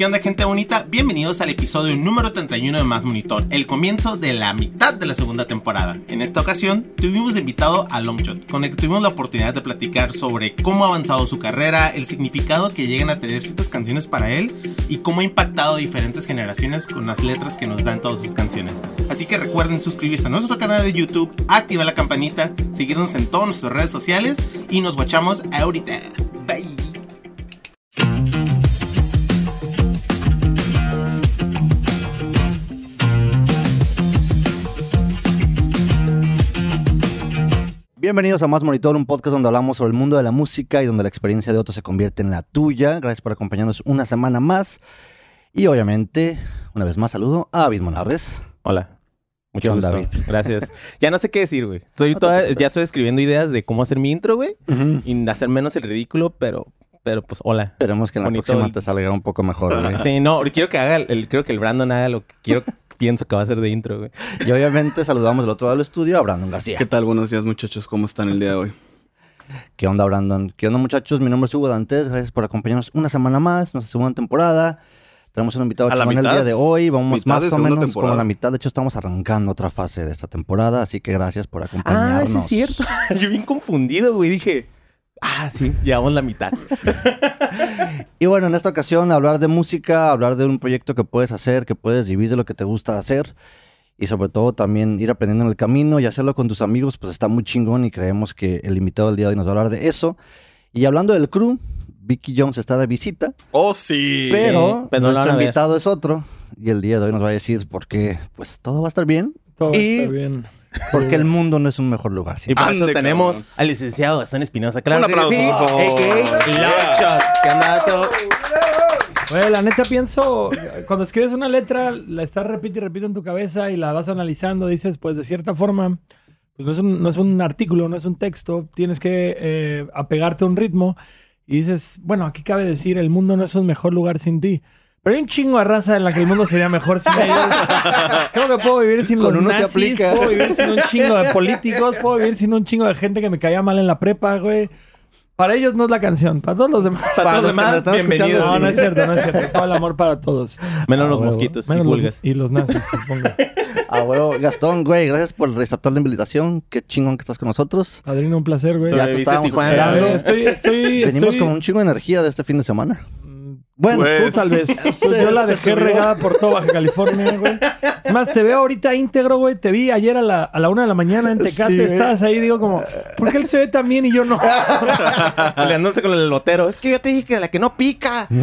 ¿Qué onda gente bonita? Bienvenidos al episodio número 31 de Más Monitor, el comienzo de la mitad de la segunda temporada. En esta ocasión tuvimos invitado a Longshot, con el que tuvimos la oportunidad de platicar sobre cómo ha avanzado su carrera, el significado que llegan a tener ciertas canciones para él y cómo ha impactado a diferentes generaciones con las letras que nos dan todas sus canciones. Así que recuerden suscribirse a nuestro canal de YouTube, activar la campanita, seguirnos en todas nuestras redes sociales y nos guachamos ahorita. Bienvenidos a Más Monitor, un podcast donde hablamos sobre el mundo de la música y donde la experiencia de otros se convierte en la tuya. Gracias por acompañarnos una semana más. Y obviamente, una vez más, saludo a David Monarres. Hola. ¿Qué Mucho gusto. David? Gracias. Ya no sé qué decir, güey. Estoy No te toda- preocupes. ya estoy escribiendo ideas de cómo hacer mi intro, güey. Y hacer menos el ridículo, pero, pero pues hola. Esperemos que en la Bonito próxima y- te salga un poco mejor. güey. Sí, no, quiero que haga, el, quiero que el Brandon haga lo que quiero, pienso que va a hacer de intro, güey. Y obviamente saludamos del otro lado del estudio a Brandon García. ¿Qué tal? Buenos días, muchachos. ¿Cómo están el día de hoy? ¿Qué onda, Brandon? ¿Qué onda, muchachos? Mi nombre es Hugo Dantes. Gracias por acompañarnos una semana más, nuestra segunda temporada. Tenemos un invitado ¿A la chingón el día de hoy. Vamos ¿Mitad más o menos temporada? como a la mitad. De hecho, estamos arrancando otra fase de esta temporada. Así que gracias por acompañarnos. Ah, sí es cierto. Yo bien confundido, güey. Dije, ah, sí, llevamos la mitad. Y bueno, en esta ocasión hablar de música, hablar de un proyecto que puedes hacer, que puedes vivir de lo que te gusta hacer y sobre todo también ir aprendiendo en el camino y hacerlo con tus amigos, pues está muy chingón y creemos que el invitado del día de hoy nos va a hablar de eso. Y hablando del crew, Vicky Jones está de visita, ¡Oh, sí! pero pero no la nuestro a invitado es otro y el día de hoy nos va a decir por qué pues todo va a estar bien, Todo Y- está bien. Porque el mundo no es un mejor lugar. Y por eso Ande, tenemos cabrón. al licenciado Gastón Espinosa. Claro Un aplauso, sí. por. Güey, la neta pienso, cuando escribes una letra, la estás repite y repite en tu cabeza y la vas analizando, dices, pues de cierta forma, pues no es un, no es un artículo, no es un texto, tienes que eh, apegarte a un ritmo y dices, bueno, aquí cabe decir, el mundo no es un mejor lugar sin ti. Pero hay un chingo de raza en la que el mundo sería mejor sin ellos. Creo que puedo vivir sin Con los uno se nazis, aplica. puedo vivir sin un chingo de políticos, puedo vivir sin un chingo de gente que me caía mal en la prepa, güey. Para ellos no es la canción, para todos los demás. Para los los que nos demás, están escuchando, bienvenidos. No, no es cierto, no es cierto. Todo el amor para todos. Menos Ah, los huevo. mosquitos Menos y los- pulgas. y los nazis, supongo. A huevo, Gastón, güey, gracias por aceptar la invitación. Qué chingón que estás con nosotros. Padrino, un placer, güey. Ya te Viste estábamos Tijuana, esperando. Estoy, estoy, Venimos estoy- con un chingo de energía de este fin de semana. Bueno, Pues- Tú tal vez. Se- Yo la dejé subió. regada por todo Baja California, güey. Más, te veo ahorita íntegro, güey. Te vi ayer a la, a la una de la mañana en Tecate. Sí, güey. Estabas ahí, digo como, ¿por qué él se ve tan bien y yo no? Peleándose con el lotero. Es que yo te dije que la que no pica.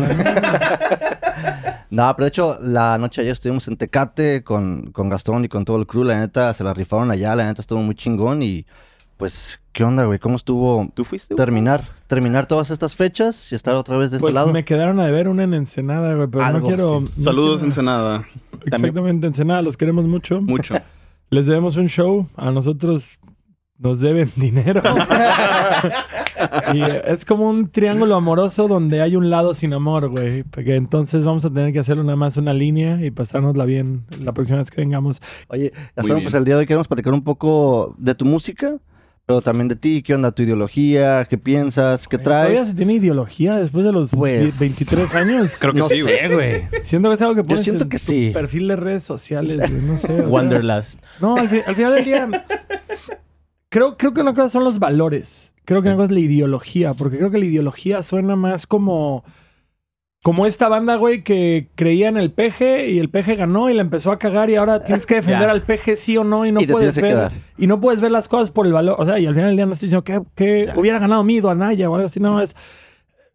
No, pero de hecho, la noche ayer estuvimos en Tecate con, con Gastón y con todo el crew. La neta, se la rifaron allá. La neta estuvo muy chingón. Y pues, ¿qué onda, güey? ¿Cómo estuvo ¿Tú fuiste? güey? terminar? Terminar todas estas fechas y estar otra vez de Pues este lado. me quedaron a deber una en Ensenada, güey. Pero Algo, no quiero... sí. no Saludos, quiero- Ensenada. Exactamente, Ensenada. Los queremos mucho. Mucho. Les debemos un show. A nosotros nos deben dinero. y es como un triángulo amoroso donde hay un lado sin amor, güey. Porque entonces vamos a tener que hacer nada más una línea y pasárnosla bien la próxima vez que vengamos. Oye, bien. pues el día de hoy queremos platicar un poco de tu música, pero también de ti. ¿Qué onda tu ideología? ¿Qué piensas? ¿Qué ¿Todavía traes? se tiene ideología después de los Pues- 23 años? Creo que no sí, güey. sé, güey. Siento que es algo que pones siento en que tu sí. perfil de redes sociales, güey, no sé. o sea, Wanderlust. No, al, fi- al final del día, creo, creo que una cosa son los valores. Creo que una cosa es la ideología, porque creo que la ideología suena más como, como esta banda, güey, que creía en el peje y el peje ganó y la empezó a cagar y ahora tienes que defender Ya. al peje sí o no y no Y te puedes tienes que ver quedar. y no puedes ver las cosas por el valor. O sea, y al final del día no estoy diciendo que, que hubiera ganado Mido, Anaya o algo así, no, es,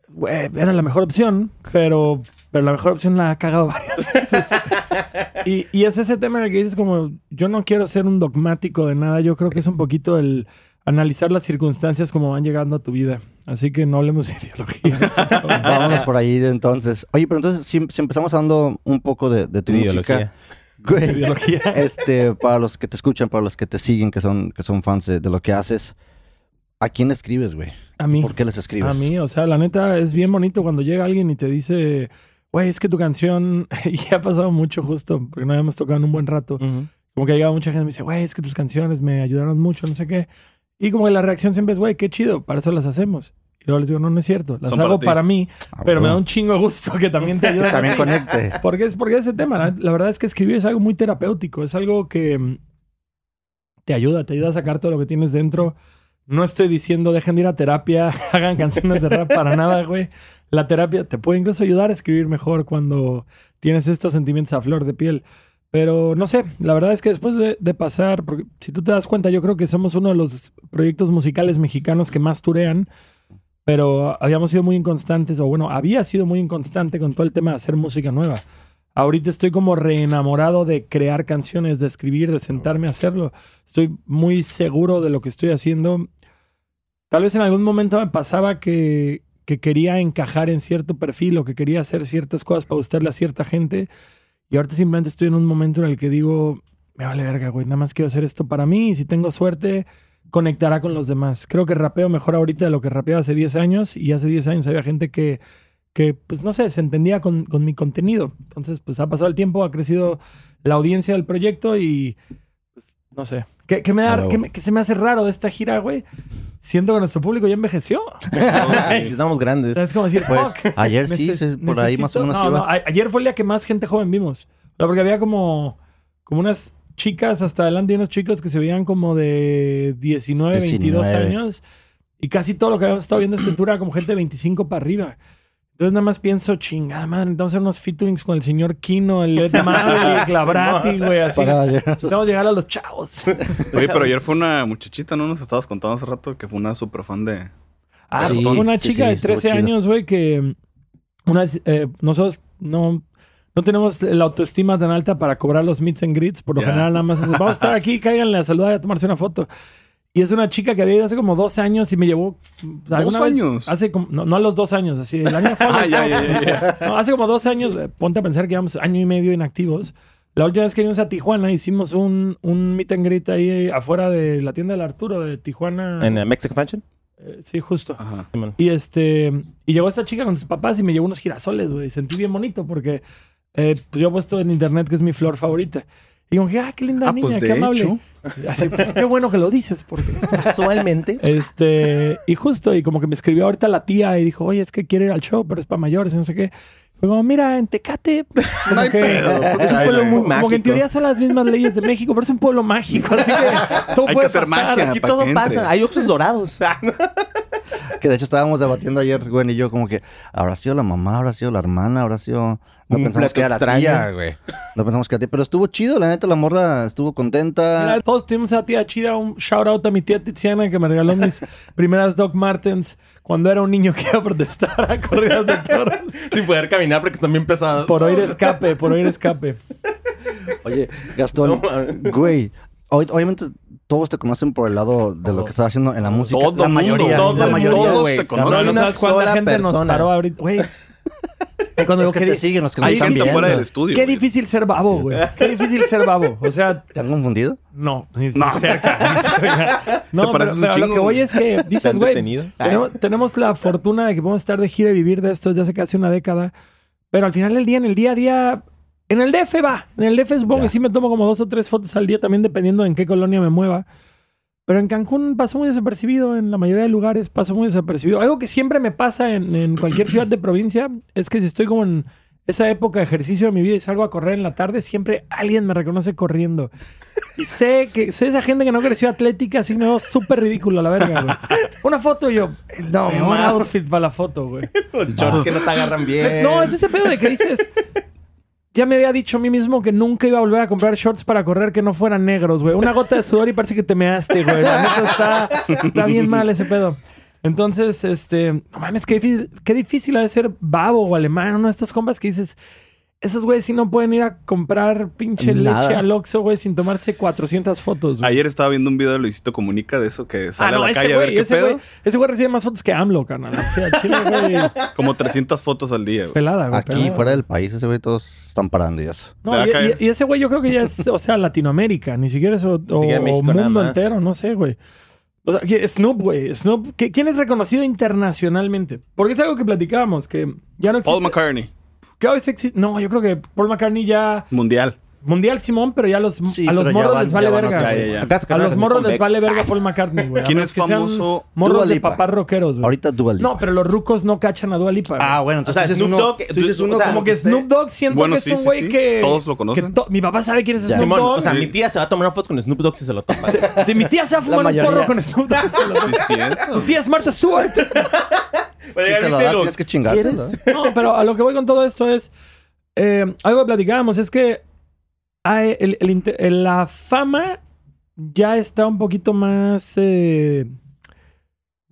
güey, era la mejor opción, pero, pero la mejor opción la ha cagado varias veces. Y, y es ese tema en el que dices como, yo no quiero ser un dogmático de nada, yo creo que es un poquito el analizar las circunstancias como van llegando a tu vida. Así que no hablemos de ideología. Vámonos por ahí de entonces. Oye, pero entonces, si, si empezamos hablando un poco de, de tu Ideología. música. Güey, ideología. este, para los que te escuchan, para los que te siguen, que son, que son fans de, de lo que haces, ¿a quién escribes, güey? A mí. ¿Por qué les escribes? A mí, o sea, la neta es bien bonito cuando llega alguien y te dice, güey, es que tu canción, y ha pasado mucho justo, porque no habíamos tocado en un buen rato. Como que llegaba mucha gente y me dice, güey, es que tus canciones me ayudaron mucho, no sé qué. Y como que la reacción siempre es, güey, qué chido, para eso las hacemos. Y luego les digo, no, no es cierto. Las Son para hago para mí, Ah, pero me da un chingo de gusto que también te ayude. También conecte. Porque es porque ese tema, la, la verdad es que escribir es algo muy terapéutico, es algo que mm, te ayuda, te ayuda a sacar todo lo que tienes dentro. No estoy diciendo dejen de ir a terapia, hagan canciones de rap para nada, güey. La terapia te puede incluso ayudar a escribir mejor cuando tienes estos sentimientos a flor de piel. Pero no sé, la verdad es que después de, pasar, porque si tú te das cuenta, yo creo que somos uno de los proyectos musicales mexicanos que más turean, pero habíamos sido muy inconstantes, o bueno, había sido muy inconstante con todo el tema de hacer música nueva. Ahorita estoy como reenamorado de crear canciones, de escribir, de sentarme a hacerlo. Estoy muy seguro de lo que estoy haciendo. Tal vez en algún momento me pasaba que, que quería encajar en cierto perfil o que quería hacer ciertas cosas para gustarle a cierta gente. Y ahorita simplemente estoy en un momento en el que digo, me vale verga, güey, nada más quiero hacer esto para mí y si tengo suerte, conectará con los demás. Creo que rapeo mejor ahorita de lo que rapeaba hace 10 años y hace 10 años había gente que, que pues no sé, se entendía con, con mi contenido. Entonces, pues ha pasado el tiempo, ha crecido la audiencia del proyecto y, pues, no sé. ¿Qué, me da, Claro. me- qué se me hace raro de esta gira, güey? Siento que nuestro público ya envejeció. Estamos grandes. Es como decir, Pues fuck. ayer sí, Neces- por ahí más o menos no, iba. no, a- ayer fue el día que más gente joven vimos. O sea, porque había como, como unas chicas hasta adelante y unos chicos que se veían como de 19, 22 19. años. Y casi todo lo que habíamos estado viendo este tour era como gente de 25 para arriba. Entonces nada más pienso, chingada madre, necesitamos hacer unos featurings con el señor Kino, el Ed Maverick, la Brati, güey, así. Llegar- Necesitamos llegar a los chavos. Oye, pero ayer fue una muchachita, ¿no? Nos estabas contando hace rato que fue una super fan de. Ah, Sí, fue una chica sí, de estuvo 13 chido. años, güey, que una vez, eh, nosotros no, no tenemos la autoestima tan alta para cobrar los meets and greets. Por lo general, nada más es, vamos a estar aquí, cáiganle a saludar y a tomarse una foto. Y es una chica que había ido hace como dos años y me llevó. ¿alguna ¿Dos vez? años? Hace como, no, no a los dos años, así. El año fue Ah, ya, ya, ya, No, hace como dos años, eh, ponte a pensar que llevamos año y medio inactivos. La última vez que íbamos a Tijuana hicimos un, un meet and greet ahí afuera de la tienda del Arturo de Tijuana. En uh, Mexican Fashion. Eh, sí, justo. Ajá. Y este, y llegó esta chica con sus papás y me llevó unos girasoles, güey. Sentí bien bonito porque eh, pues yo he puesto en internet que es mi flor favorita. Y que, ah, qué linda Ah, niña, pues qué amable. hecho. Así, pues qué bueno que lo dices, porque. Casualmente. Este, y justo, y como que me escribió ahorita la tía y dijo, oye, es que quiere ir al show, pero es para mayores y no sé qué. Fue como, mira, en Tecate, como hay que pedo, es un pueblo muy Como Como que en mágico. teoría son las mismas leyes de México, pero es un pueblo mágico, así que todo Hay que puede hacer pasar. magia. Aquí todo que pasa. Hay oxos dorados. Que de hecho estábamos debatiendo ayer, Gwen y yo, como que habrá sido la mamá, habrá sido la hermana, habrá sido. No Un pensamos que era tía, güey. No pensamos que era tía, pero estuvo chido, la neta, la morra estuvo contenta. Mira, todos tuvimos a tía chida, un shout out a mi tía Tiziana que me regaló mis primeras Doc Martens cuando era un niño que iba a protestar a corridas de toros. Sin poder caminar porque están bien pesados. Por oír escape, por oír escape. Oye, Gastón, No güey, obviamente todos te conocen por el lado de lo que estás haciendo en la música. Todo la mundo, mayoría, todo la mayoría. Todos güey. te No, conocen. no sabes cuánta gente nos paró ahorita. Güey. Eh, Cuando Los que qué te di- siguen, los que Hay están gente fuera del estudio. Qué difícil ser babo, güey. Qué difícil ser babo. O sea, ¿Te han confundido? no, ni No. cerca. ni cerca. No, Te pero, pero lo que voy es que ¿Te dices, güey, tenemos, tenemos la fortuna de que podemos estar de gira y vivir de esto desde hace casi una década. Pero al final del día, en el día a día, en el DF va. En el DF supongo que sí me tomo como dos o tres fotos al día, también dependiendo en qué colonia me mueva. Pero en Cancún pasó muy desapercibido, en la mayoría de lugares pasó muy desapercibido. Algo que siempre me pasa en, en cualquier ciudad de provincia es que si estoy como en esa época de ejercicio de mi vida y salgo a correr en la tarde, siempre alguien me reconoce corriendo. Y sé que soy esa gente que no creció atlética, así me veo súper ridículo a la verga, güey. Una foto y yo, el No, peor outfit para la foto, güey. Shorts que no te agarran bien. No, es ese pedo de que dices. Ya me había dicho a mí mismo que nunca iba a volver a comprar shorts para correr que no fueran negros, güey. Una gota de sudor y parece que te measte, güey. La neta está, está bien mal ese pedo. Entonces, este, no mames, qué difícil, qué difícil ha de ser babo o alemán, uno de estos compas que dices, esos güeyes sí no pueden ir a comprar pinche Nada. leche al Oxxo, güey, sin tomarse 400 fotos, güey. Ayer estaba viendo un video de Luisito Comunica de eso que sale a la Ah, calle a ver güey, qué ese pedo. güey, ese güey recibe más fotos que AMLO, carnal. O sea, chile, güey, Como 300 fotos al día, güey. pelada, güey. Aquí, pelada. fuera del país, ese güey, todos están parando y eso. No, a y, caer. y- y ese güey yo creo que ya es, o sea, Latinoamérica, ni siquiera es o, o- siquiera México mundo entero, no sé, güey. O sea, Snoop, güey, Snoop, ¿quién es reconocido internacionalmente? Porque es algo que platicábamos, que ya no existe. Paul McCartney, Cada vez existe. No, yo creo que Paul McCartney ya. mundial. mundial Simón, pero ya los, Sí, a los morros van- les vale verga. Ya, ya, A los morros les vale verga Paul McCartney, güey. ¿Quién es famoso? Morros de papás rockeros, güey. Ahorita Dua Lipa. No, pero los rucos no cachan a Dua Lipa. güey. Ah, bueno, O entonces sea, dices Snoop uno, Dogg, tú dices o uno sea, Como que esté- Snoop Dogg siento Bueno, que sí, es un güey sí. que... Todos lo conocen. que to- mi papá sabe quién es. Snoop Simón, Dogg. o sea, mi tía se va a tomar una foto con Snoop Dogg si se lo toma. Si mi tía se va a fumar un porro con Snoop Dogg, se lo cierto. Tu tía es Martha Stewart. Si te lo da, tienes que chingarte, ¿Quieres? ¿no? No, pero a lo que voy con todo esto es... eh, algo que platicábamos es que hay el- el inte- el- la fama ya está un poquito más eh,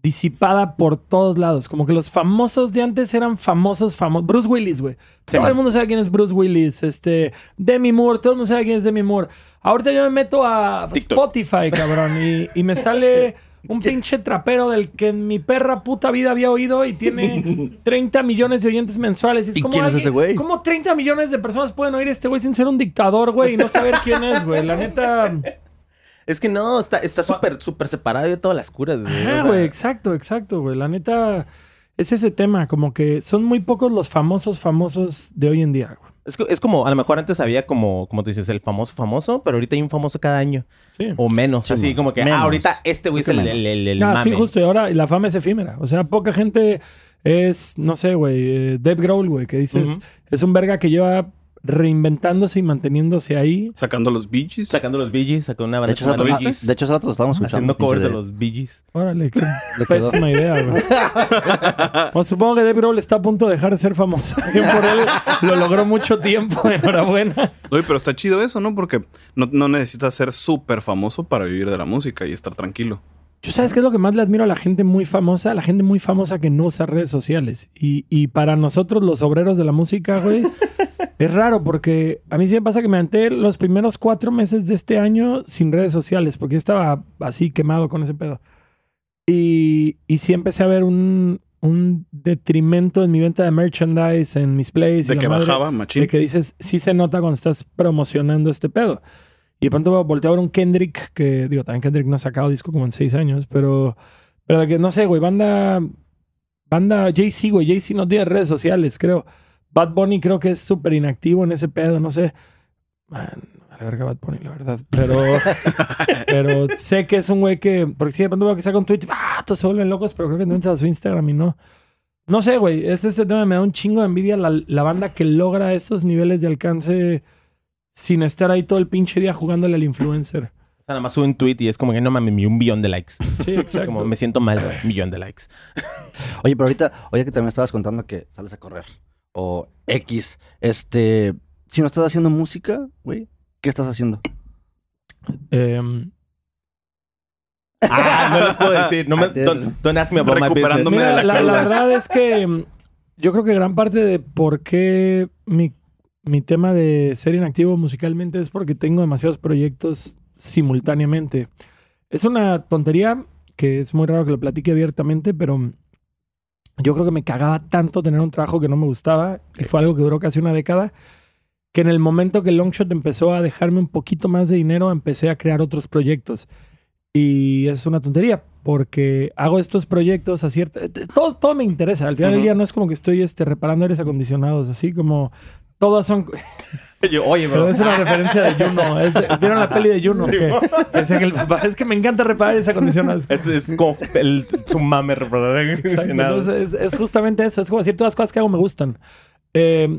disipada por todos lados. Como que los famosos de antes eran famosos, famosos. Bruce Willis, güey. todo el mundo sabe quién es Bruce Willis. Este, Demi Moore, todo el mundo sabe quién es Demi Moore. Ahorita yo me meto a TikTok. Spotify, cabrón, y, y me sale un pinche trapero del que en mi perra puta vida había oído y tiene 30 millones de oyentes mensuales. Y, es ¿Y como quién es ese güey? ¿Cómo 30 millones de personas pueden oír a este güey sin ser un dictador, güey, y no saber quién es, güey? La neta. Es que no, está está súper, súper separado de todas las curas, güey. Sea, güey, exacto, exacto, güey. La neta. Es ese tema, como que son muy pocos los famosos famosos de hoy en día, güey. Es, es como, a lo mejor antes había como, como tú dices, el famoso famoso, pero ahorita hay un famoso cada año. Sí. O menos. Sí, así man. como que, Menos. ah, ahorita este güey es el, el, el, el Ah, sí, mame. justo. Y ahora la fama es efímera. O sea, poca gente es, no sé, güey, eh, Dave Grohl, güey, que dices, Ujú. es un verga que lleva reinventándose y manteniéndose ahí. Sacando los Bee Gees. Sacando los Bee Gees, sacó una De banda hecho, hace llama rato- de hecho, rato lo estábamos escuchando. haciendo covers de los Bee Gees. Órale, qué pésima idea, güey. Pues supongo que Dave Grohl está a punto de dejar de ser famoso. Bien por él lo logró mucho tiempo. Enhorabuena. Oye, pero está chido eso, ¿no? Porque no, no necesitas ser súper famoso para vivir de la música y estar tranquilo. Yo sabes qué es lo que más le admiro a la gente muy famosa, a la gente muy famosa que no usa redes sociales. Y, y para nosotros los obreros de la música, güey, es raro porque a mí sí me pasa que me aventé los primeros cuatro meses de este año sin redes sociales porque estaba así quemado con ese pedo. Y, y sí empecé a ver un, un detrimento en mi venta de merchandise, en mis plays. y De la que madre. bajaba, machín. De que dices, sí se nota cuando estás promocionando este pedo. Y de pronto volteo a ver un Kendrick, que digo, también Kendrick no ha sacado disco como en seis años, pero, pero de que no sé, güey, banda, banda Jay-Z, güey, Jay-Z no tiene redes sociales, creo. Bad Bunny creo que es súper inactivo en ese pedo, no sé. Man, a la verga Bad Bunny, la verdad. Pero, pero sé que es un güey que, porque si de pronto veo que saca un tweet, ah, todos se vuelven locos, pero creo que no a su Instagram y no. No sé, güey, es este tema, me da un chingo de envidia la, la banda que logra esos niveles de alcance sin estar ahí todo el pinche día jugándole al influencer. O sea, nada más sube un tweet y es como que no mames, un billón de likes. Sí, exacto. Como me siento mal, un millón de likes. Oye, pero ahorita, oye que también estabas contando que sales a correr. O X. Este. Si no estás haciendo música, güey, ¿qué estás haciendo? Em, Ah, no les puedo decir. No me, Ah, don't, don't ask me about my business. De la la, verdad es que yo creo que gran parte de por qué mi, mi tema de ser inactivo musicalmente es porque tengo demasiados proyectos simultáneamente. Es una tontería que es muy raro que lo platique abiertamente, pero yo creo que me cagaba tanto tener un trabajo que no me gustaba y fue algo que duró casi una década que en el momento que Longshot empezó a dejarme un poquito más de dinero empecé a crear otros proyectos. Y es una tontería, porque hago estos proyectos a cierta... Todo, todo me interesa. Al final del Ujú. día no es como que estoy este, reparando aires acondicionados, así como... Todas son... Yo, oye, Pero es una referencia de Juno. Es de- ¿Vieron la peli de Juno? Que, que decía que el papá... Es que me encanta reparar aires acondicionados. Es, es como el, su mame reparar. Entonces, es, es justamente eso. Es como decir, todas las cosas que hago me gustan. Eh,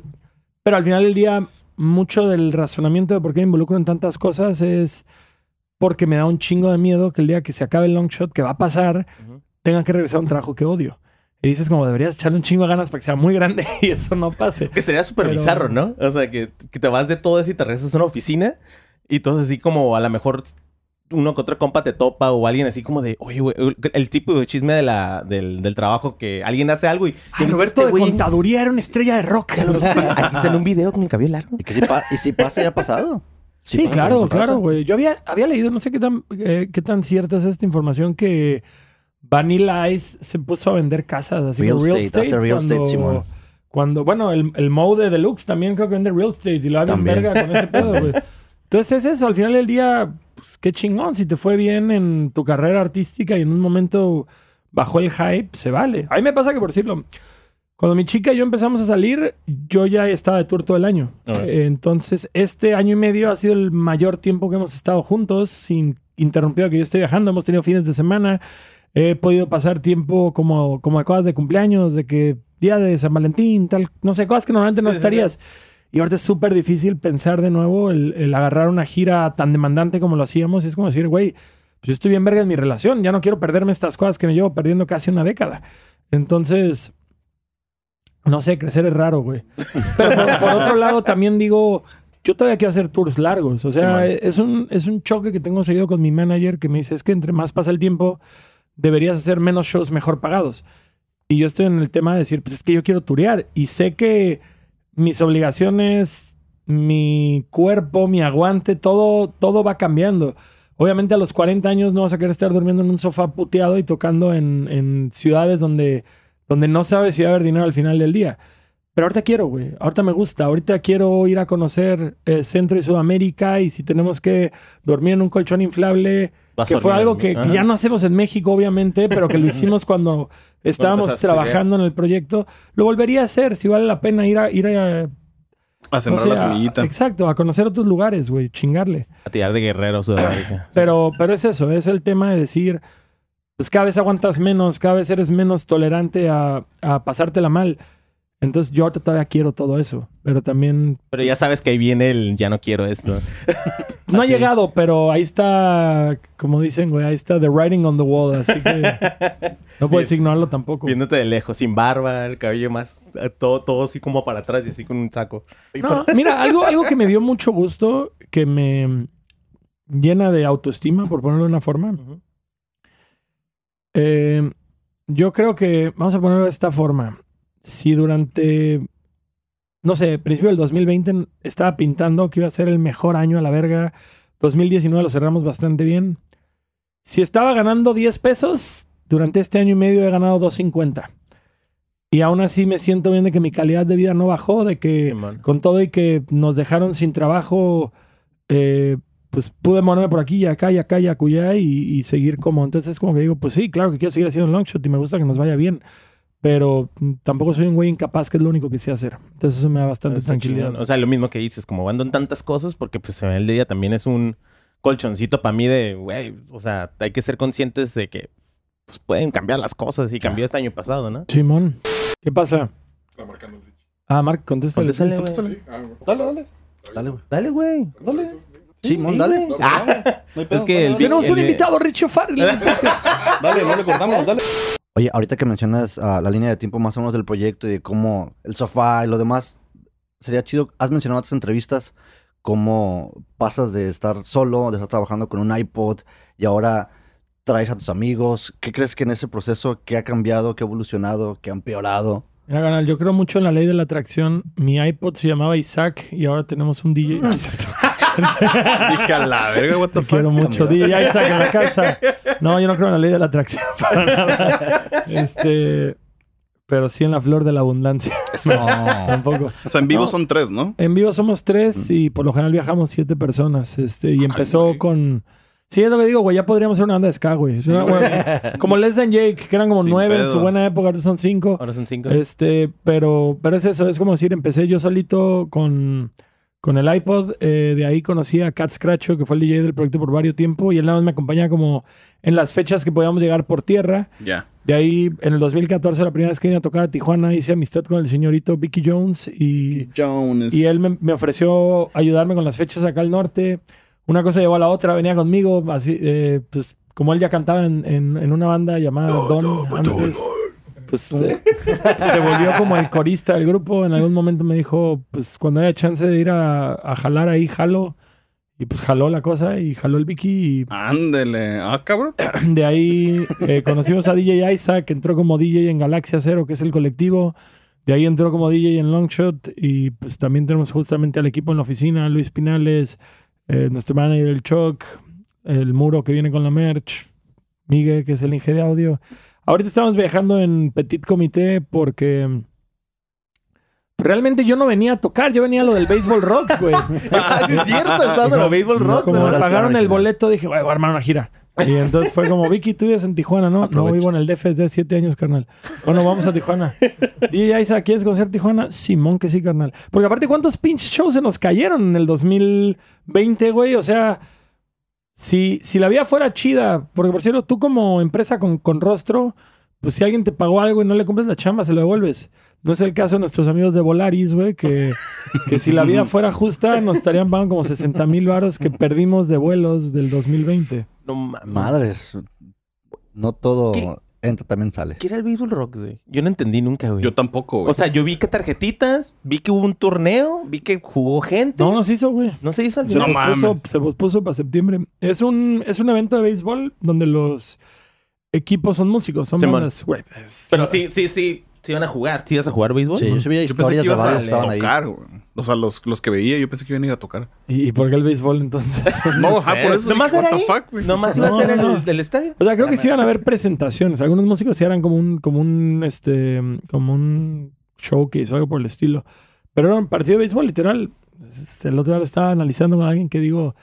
pero al final del día, mucho del razonamiento de por qué me involucro en tantas cosas es porque me da un chingo de miedo que el día que se acabe el long shot, que va a pasar, tenga que regresar a un trabajo que odio. Y dices como deberías echarle un chingo de ganas para que sea muy grande y eso no pase. Que sería súper Pero- bizarro, ¿no? O sea, que, que te vas de todo eso y te regresas a una oficina y todo así como a lo mejor uno que otro compa te topa o alguien así como de, oye, güey, el tipo de chisme de la, del, del trabajo que alguien hace algo y... Ay, ¿ya viste Roberto este de contaduría era una estrella de rock. ¿Ya lo viste? Aquí está en un video con el cabello largo. Y que si, pa- y si pasa, ya ha pasado. Sí, pasa, claro, claro, güey. Yo había, había leído, no sé qué tan, eh, qué tan cierta es esta información, que Vanilla Ice se puso a vender casas, así Real real estate, estate. real cuando, estate, Simón. Cuando, bueno, el, el Mo de Deluxe también creo que vende real estate y lo hace en También. verga con ese pedo, güey. Entonces es eso, al final del día, pues, qué chingón. Si te fue bien en tu carrera artística y en un momento bajó el hype, se vale. A mí me pasa que, por decirlo, Cuando mi chica y yo empezamos a salir, yo ya estaba de tour todo el año. Entonces, este año y medio ha sido el mayor tiempo que hemos estado juntos, sin interrumpido que yo esté viajando. Hemos tenido fines de semana. He podido pasar tiempo como, como de cosas de cumpleaños, de que día de San Valentín, tal, no sé, cosas que normalmente no estarías. Y ahorita es súper difícil pensar de nuevo el, el agarrar una gira tan demandante como lo hacíamos. Y es como decir, güey, pues yo estoy bien verga en mi relación. Ya no quiero perderme estas cosas que me llevo perdiendo casi una década. Entonces, no sé, crecer es raro, güey. Pero por, por otro lado, también digo, yo todavía quiero hacer tours largos. O sea, es, un, es un choque que tengo seguido con mi manager que me dice, es que entre más pasa el tiempo, deberías hacer menos shows mejor pagados. Y yo estoy en el tema de decir, pues es que yo quiero turear y sé que mis obligaciones, mi cuerpo, mi aguante, todo, todo va cambiando. Obviamente a los 40 años no vas a querer estar durmiendo en un sofá puteado y tocando en, en ciudades donde, donde no sabes si va a haber dinero al final del día. Pero ahorita quiero, güey. Ahorita me gusta. Ahorita quiero ir a conocer eh, Centro y Sudamérica y si tenemos que dormir en un colchón inflable, Vas que fue dormir algo que, ya no hacemos en México, obviamente, pero que lo hicimos cuando estábamos a trabajando en el proyecto. Lo volvería a hacer si vale la pena ir a, ir a, A no sembrar sé, la a- semillita. Exacto, a conocer otros lugares, güey, chingarle. A tirar de guerrero Sudamérica. Pero, pero es eso, es el tema de decir, pues cada vez aguantas menos, cada vez eres menos tolerante a, a pasártela mal. Entonces yo ahorita todavía quiero todo eso, pero también Pero ya sabes que ahí viene el ya no quiero esto. no ha llegado, pero ahí está, como dicen, güey, ahí está the writing on the wall, así que no puedes ignorarlo tampoco. Viéndote de lejos, sin barba, el cabello más, eh, todo, todo así como para atrás y así con un saco. No, mira, algo, algo que me dio mucho gusto, que me llena de autoestima, por ponerlo de una forma. Eh, yo creo que, vamos a ponerlo de esta forma. Si durante, no sé, principio del 2020 estaba pintando que iba a ser el mejor año a la verga, 2019 lo cerramos bastante bien. Si estaba ganando 10 pesos, durante este año y medio he ganado 2.50. Y aún así me siento bien de que mi calidad de vida no bajó, de que con todo y que nos dejaron sin trabajo, eh, pues pude moverme por aquí y acá y acá y acullá y, y seguir como. Entonces es como que digo, pues sí, claro que quiero seguir haciendo longshot y me gusta que nos vaya bien. Pero mm, tampoco soy un güey incapaz, que es lo único que sé hacer. Entonces eso me da bastante Está tranquilidad. chingón. O sea, lo mismo que dices, como ando en tantas cosas, porque pues en el día también es un colchoncito para mí de, güey, o sea, hay que ser conscientes de que pues, pueden cambiar las cosas y cambió este año pasado, ¿no? Simón, ¿qué pasa? Está marcando el Rich. Ah, Mark, contéstale. Sí, ah. Dale, dale. Dale, güey. Dale, güey. Dale. Simón, dale. No, Ah, No hay pedo, es que dale, el. Tenemos un el- invitado, Richie podcast. Dale, no le cortamos, dale. Oye, ahorita que mencionas ah, la línea de tiempo más o menos del proyecto y de cómo el sofá y lo demás, sería chido, has mencionado en otras entrevistas cómo pasas de estar solo, de estar trabajando con un iPod y ahora traes a tus amigos. ¿Qué crees que en ese proceso, qué ha cambiado, qué ha evolucionado, qué ha empeorado? Mira, canal, yo creo mucho en la ley de la atracción. Mi iPod se llamaba Isaac y ahora tenemos un DJ. No, es cierto. Dije a la verga, what the Te quiero fuck. mucho. DJ Isaac en la casa. No, yo no creo en la ley de la atracción para nada. Este, pero sí en la flor de la abundancia. Tampoco. O sea, en vivo No. son tres, ¿no? En vivo somos tres y por lo general viajamos siete personas. Este, y empezó güey. con. Sí, es lo que digo, güey. Ya podríamos ser una banda de ska, güey. Es una- bueno, como Les Than Jake, que eran como Sin nueve en su buena época, ahora son cinco. Ahora son cinco. Este, pero, pero es eso, es como decir, empecé yo solito con, con el iPod, eh, de ahí conocí a Cat Scratcho, que fue el DJ del proyecto por varios tiempos, y él nada más me acompañaba como en las fechas que podíamos llegar por tierra. Ya. De ahí, en el 2014, la primera vez que vine a tocar a Tijuana, hice amistad con el señorito Vicky Jones y, Jones. y él me, me ofreció ayudarme con las fechas acá al norte. Una cosa llevó a la otra, venía conmigo, así, eh, pues como él ya cantaba en, en- en una banda llamada Don antes, pues eh, se volvió como el corista del grupo. En algún momento me dijo, pues cuando haya chance de ir a, a jalar ahí, jalo. Y pues jaló la cosa y jaló el Vicky y Ándele. Ah, cabrón. de ahí eh, conocimos a DJ Isaac, que entró como DJ en Galaxia Cero, que es el colectivo. De ahí entró como DJ en Longshot. Y pues también tenemos justamente al equipo en la oficina, Luis Pinales, eh, nuestro manager, el Choc, el Muro que viene con la merch, Miguel, que es el Inge de audio. Ahorita estamos viajando en Petit Comité porque mm, realmente yo no venía a tocar, yo venía a lo del Baseball Rocks, güey. Ah, sí es cierto, estás en los Baseball Rock. Como me pagaron el boleto, dije, "Güey, voy a armar una gira. Y entonces fue como, Vicky, tú vives en Tijuana, ¿no? No, vivo en el DF desde siete años, carnal. Bueno, vamos a Tijuana. DJ Isaac, ¿quieres conocer Tijuana? Simón, que sí, carnal. Porque aparte, ¿cuántos pinches shows se nos cayeron en el 2020, güey? O sea, si, si la vida fuera chida, porque por cierto, tú como empresa con, con rostro, pues si alguien te pagó algo y no le cumples la chamba, se lo devuelves. No es el caso de nuestros amigos de Volaris, güey, que, que si la vida fuera justa, nos estarían pagando como 60 mil varos que perdimos de vuelos del 2020. No mames. Madres. No todo ¿Qué? Entra, también sale. ¿Qué era el Baseball Rock, güey? Yo no entendí nunca, güey. Yo tampoco, güey. O sea, yo vi que tarjetitas, vi que hubo un torneo, vi que jugó gente. No, no se hizo, güey. No se hizo al Se, No final. pospuso, mames. se pospuso para septiembre. Es un, es un evento de béisbol donde los equipos son músicos, son bandas, güey. Pero sí, sí, sí. Sí iban a jugar. ¿Sí ibas a jugar béisbol? Sí, yo sí veía yo pensé historias que de ibas a tocar, güey. O sea, los, los que veía, yo pensé que iban a ir a tocar. ¿Y, y por qué el béisbol entonces? No, ajá, por eso. Nomás dije, era what the ahí. fuck. Nomás iba a No, ser no, el no. del estadio. O sea, creo que sí iban a haber presentaciones. Algunos músicos sí eran como un, como un, este, como un showcase o algo por el estilo. Pero era un partido de béisbol, literal. El otro día lo estaba analizando con alguien que digo,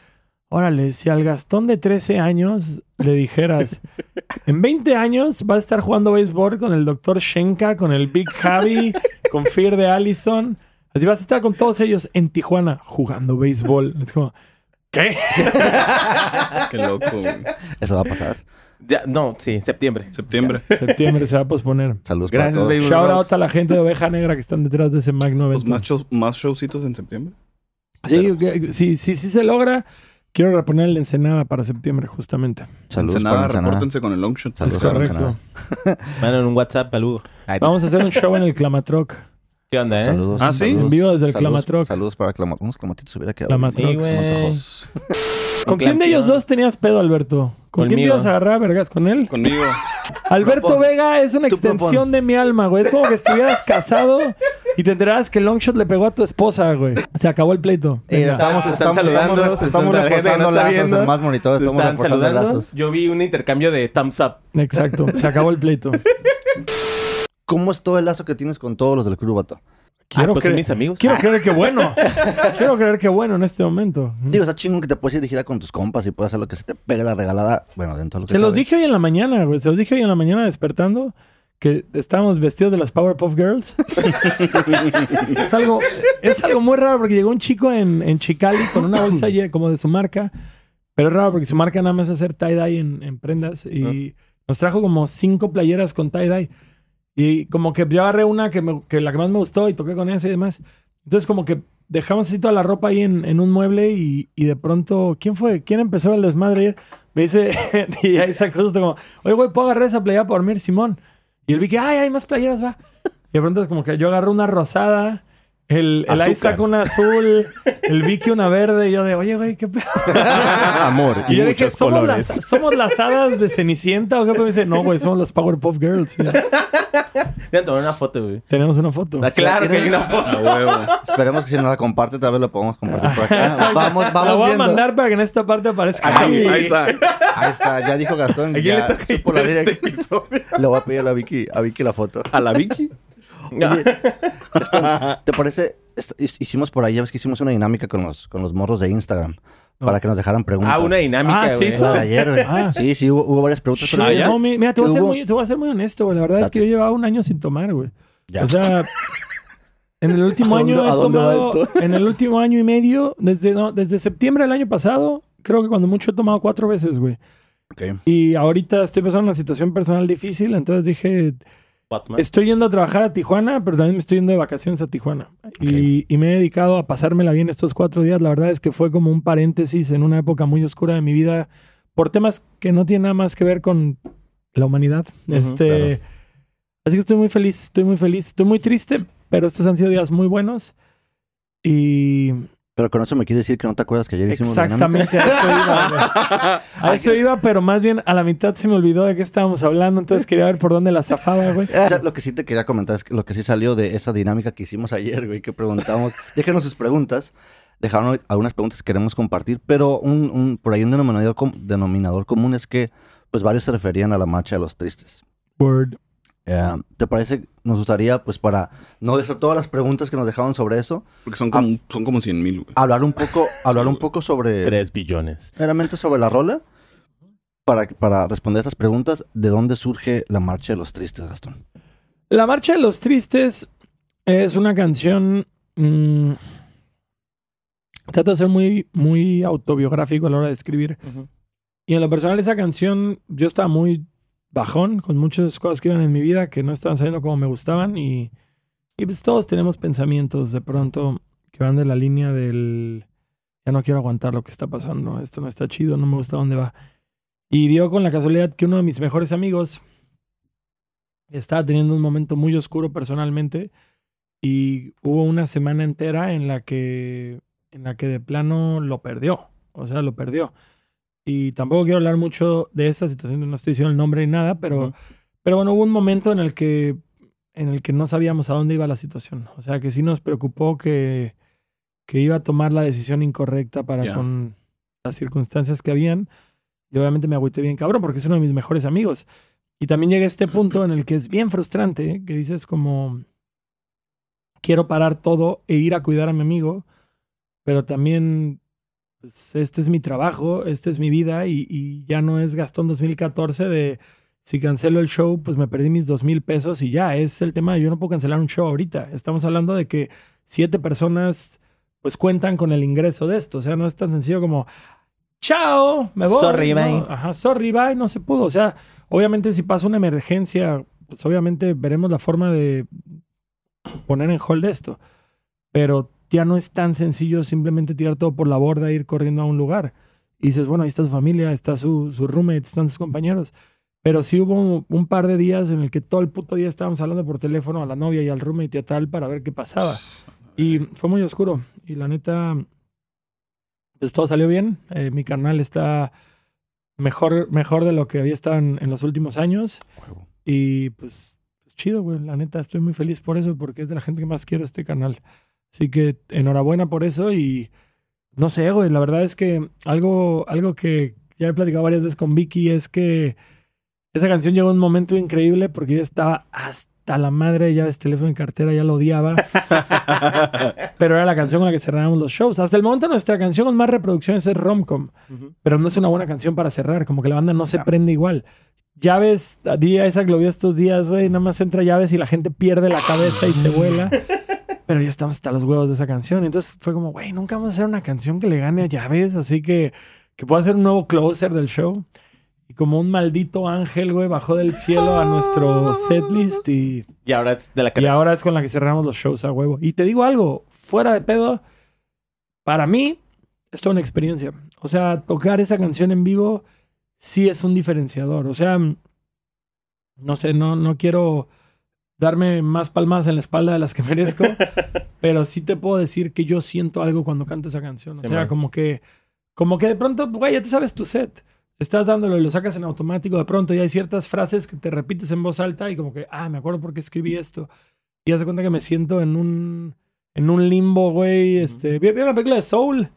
órale, si al Gastón de 13 años le dijeras, en 20 años vas a estar jugando béisbol con el Dr. Shenka, con el Big Javi, con Fear de Allison. Así vas a estar con todos ellos en Tijuana jugando béisbol. Es como, ¿qué? Qué loco, güey. Eso va a pasar. Ya, no, sí, septiembre. Septiembre. Septiembre se va a posponer. Saludos Gracias, para todos. baby. Shout out a la gente de Oveja Negra que están detrás de ese magno Pues evento. más, shows, más showcitos en septiembre. Sí, sí, sí, sí se logra. Quiero reponer el Ensenada para septiembre, justamente. Saludos Ensenada, para Ensenada. repórtense con el long shot. Saludos es para correcto. Ensenada. Un WhatsApp, peludo. Ay, Vamos a hacer un show en el Clamatroc. ¿Qué onda, eh? Saludos. Ah, ¿sí? saludos. En vivo desde el Saludos- Clamatroc. Saludos para Clamatroc. Unos clamatitos hubiera quedado. Clamatroc. Sí, güey. ¿Con quién de ellos dos tenías pedo, Alberto? ¿Con quién te ibas a agarrar vergas? ¿Con él? Conmigo. Alberto Vega es una Tú propon. extensión de mi alma, güey. Es como que estuvieras casado y te enterabas que Longshot le pegó a tu esposa, güey. Se acabó el pleito. Eh, Venga. estamos, saludando, estamos, estamos reforzando lazos viendo, en más monitores. ¿Te Estamos están reforzando saludando? lazos. Yo vi un intercambio de thumbs up. Exacto. Se acabó el pleito. ¿Cómo es todo el lazo que tienes con todos los del club, vato? Quiero ah, pues creer- mis amigos. Quiero creer que bueno. Quiero creer que bueno en este momento. Digo, está chingón que te puedes ir de gira con tus compas y puedes hacer lo que se te pegue la regalada. Bueno, dentro de lo que Se los dije hoy en la mañana, güey. Se los dije hoy en la mañana despertando que estábamos vestidos de las Powerpuff Girls. es, algo, es algo muy raro porque llegó un chico en, en Chicali con una bolsa como de su marca. Pero es raro porque su marca nada más es hacer tie-dye en, en prendas. Y nos trajo como cinco playeras con tie-dye. Y como que yo agarré una que, me- que la que más me gustó y toqué con esa y demás. Entonces como que dejamos así toda la ropa ahí en, en un mueble y, y de pronto, ¿quién fue? ¿Quién empezó el desmadre ayer? Me dice, y ahí sacó justo como, oye, güey, ¿puedo agarrar esa playera para dormir, Simón? Y él vi que, ay, hay más playeras, va. Y de pronto como que yo agarré una rosada, el, el. Isaac una azul, el Vicky una verde, y yo de, oye, güey, ¿qué pedo? Amor Y y, yo dije, ¿somos colores. las, ¿somos las hadas de Cenicienta o qué? Pero me dice, no, güey, somos las Powerpuff Girls. A tomar una foto, güey. tenemos una foto. Claro que hay una foto. Esperemos que si no la comparte, tal vez la podamos compartir por acá. vamos, La vamos voy a mandar para que en esta parte aparezca. Ahí, ahí está. Ahí está, ya dijo Gastón. ¿A quién le Ya toca supo la este episodio? Le voy a pedir a la Vicky, a Vicky la foto. A la Vicky. Oye, ¿te parece? Hicimos por ahí, ya ves que hicimos una dinámica con los, con los morros de Instagram. Para que nos dejaran preguntas. Ah, una dinámica, Ah, sí, güey. ayer, güey. Ah. Sí, sí, hubo, hubo varias preguntas. pero Ah, ya- ¿ya? No, mi- mira, te voy, a ser Hubo- muy, te voy a ser muy honesto, güey. La verdad es que yo llevaba un año sin tomar, güey. ya. O sea, en el último ¿A dónde- año he a dónde va esto? en el último año y medio, desde, no, desde septiembre del año pasado, creo que cuando mucho he tomado cuatro veces, güey. Ok. Y ahorita estoy pasando una situación personal difícil, entonces dije, Batman. estoy yendo a trabajar a Tijuana, pero también me estoy yendo de vacaciones a Tijuana. Y, y me he dedicado a pasármela bien estos cuatro días. La verdad es que fue como un paréntesis en una época muy oscura de mi vida por temas que no tienen nada más que ver con la humanidad. Este, Así que estoy muy feliz, estoy muy feliz. Estoy muy triste, pero estos han sido días muy buenos. Y Pero con eso me quiere decir que no te acuerdas que ayer hicimos dinámica. exactamente a eso iba. güey. A eso iba, pero más bien a la mitad se me olvidó de qué estábamos hablando, entonces quería ver por dónde la zafaba, güey. O sea, lo que sí te quería comentar es que lo que sí salió de esa dinámica que hicimos ayer, güey, que preguntamos. Déjenos sus preguntas. Dejaron algunas preguntas que queremos compartir, pero un, un- por ahí un denominador, com- denominador común es que pues varios se referían a la marcha de los tristes. Word. Eh, ¿Te parece? Nos gustaría, pues para no dejar todas las preguntas que nos dejaron sobre eso, Porque son como, son como 100 mil, güey. hablar un poco, hablar un poco sobre Tres billones. meramente sobre la rola. para, para responder estas preguntas, ¿de dónde surge la Marcha de los Tristes, Gastón? La Marcha de los Tristes es una canción. mm, trato de ser muy, muy autobiográfico a la hora de escribir. Y en lo personal, esa canción, yo estaba muy bajón con muchas cosas que iban en mi vida que no estaban saliendo como me gustaban. Y, y pues todos tenemos pensamientos de pronto que van de la línea del. Ya no quiero aguantar lo que está pasando. Esto no está chido, no me gusta dónde va. Y dio con la casualidad que uno de mis mejores amigos estaba teniendo un momento muy oscuro personalmente y hubo una semana entera en la que en la que de plano lo perdió, o sea, lo perdió. Y tampoco quiero hablar mucho de esa situación, no estoy diciendo el nombre ni nada, pero pero bueno, hubo un momento en el que en el que no sabíamos a dónde iba la situación, o sea, que sí nos preocupó que que iba a tomar la decisión incorrecta para con las circunstancias que habían. Y obviamente me agüité bien cabrón porque es uno de mis mejores amigos. Y también llegué a este punto en el que es bien frustrante, ¿eh? que dices como, quiero parar todo e ir a cuidar a mi amigo, pero también, pues, este es mi trabajo, esta es mi vida y, y ya no es Gastón 2014 de, si cancelo el show, pues me perdí mis dos mil pesos y ya, es el tema de yo no puedo cancelar un show ahorita. Estamos hablando de que siete personas, pues, cuentan con el ingreso de esto, o sea, no es tan sencillo como... Chao, me voy. Sorry, ¿no? bye. Ajá, sorry, bye, no se pudo. O sea, obviamente si pasa una emergencia, pues obviamente veremos la forma de poner en hold esto. Pero ya no es tan sencillo simplemente tirar todo por la borda e ir corriendo a un lugar. Y dices, bueno, ahí está su familia, está su, su roommate, están sus compañeros. Pero sí hubo un par de días en el que todo el puto día estábamos hablando por teléfono a la novia y al roommate y a tal para ver qué pasaba. Y fue muy oscuro. Y la neta, pues todo salió bien. Eh, mi canal está mejor, mejor de lo que había estado en, en los últimos años. Y pues, pues chido, güey. La neta, estoy muy feliz por eso, porque es de la gente que más quiero este canal. Así que enhorabuena por eso y no sé, güey. La verdad es que algo, algo que ya he platicado varias veces con Vicky es que esa canción llegó a un momento increíble porque yo estaba hasta la madre de llaves, teléfono y cartera, ya lo odiaba. pero era la canción con la que cerrábamos los shows. Hasta el momento nuestra canción con más reproducciones es Romcom, pero no es una buena canción para cerrar, como que la banda no se prende igual. Llaves, a día Isaac lo vio estos días, güey, nada más entra llaves y la gente pierde la cabeza y se vuela. Pero ya estamos hasta los huevos de esa canción. Entonces fue como, güey, nunca vamos a hacer una canción que le gane a llaves, así que que pueda ser un nuevo closer del show. Y como un maldito ángel, güey, bajó del cielo a nuestro setlist y, Y ahora es de la y cara. ahora es con la que cerramos los shows a huevo. Y te digo algo, fuera de pedo, para mí es toda una experiencia. O sea, tocar esa canción en vivo sí es un diferenciador. O sea, no sé, no, no quiero darme más palmas en la espalda de las que merezco, pero sí te puedo decir que yo siento algo cuando canto esa canción. O Sí, sea, man. como que, como que de pronto, güey, ya te sabes tu set. Estás dándolo y lo sacas en automático de pronto y hay ciertas frases que te repites en voz alta y como que, ah, me acuerdo por qué escribí esto. Y hace cuenta que me siento en un, en un limbo, güey. Este, ¿Vieron la película de Soul?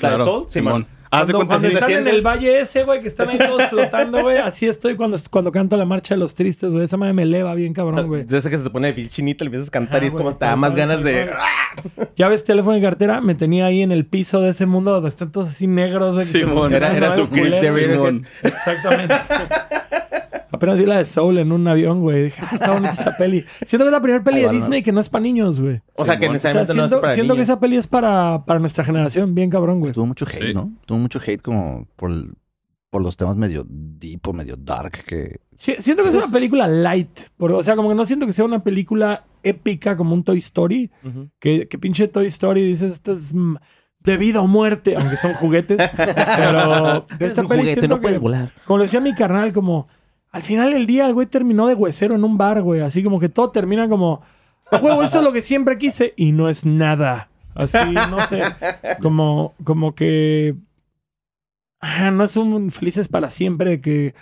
¿La de Soul? Simón. Haz de Cuando, cuenta cuando sí. están se en el valle ese, güey, que están ahí todos flotando, güey. Así estoy cuando, cuando canto la marcha de los tristes, güey. Esa madre me eleva bien cabrón, güey. De ese que se pone de chinita, le empiezas a cantar Ajá, y es como te da más ganas de. cual. Llaves, teléfono y cartera, me tenía ahí en el piso de ese mundo donde están todos así negros, güey. Simón. están Era, era dando tu clip de. Exactamente. Apenas vi la de Soul en un avión, güey. Dije, ah, está bonita esta peli. Siento que es la primera peli de Disney que no es para niños, güey. O sea, que. O sea, necesariamente no es siento, para siento que esa peli es para, para nuestra generación, bien cabrón, güey. Tuvo mucho hate, Sí. ¿no? Tuvo mucho hate como por, el- por los temas medio deep o medio dark que... Sí, Siento que es una película light. por- o sea, como que no siento que sea una película épica como un Toy Story. Que, que pinche Toy Story dices, esto es mm, de vida o muerte, aunque son juguetes. pero Es un peli juguete, siento no puedes que, volar. como lo decía mi carnal, como al final del día el güey terminó de huesero en un bar, güey. Así como que todo termina como, "A huevo, esto es lo que siempre quise y no es nada. Así, no sé, como, como que ah, no es un felices para siempre que...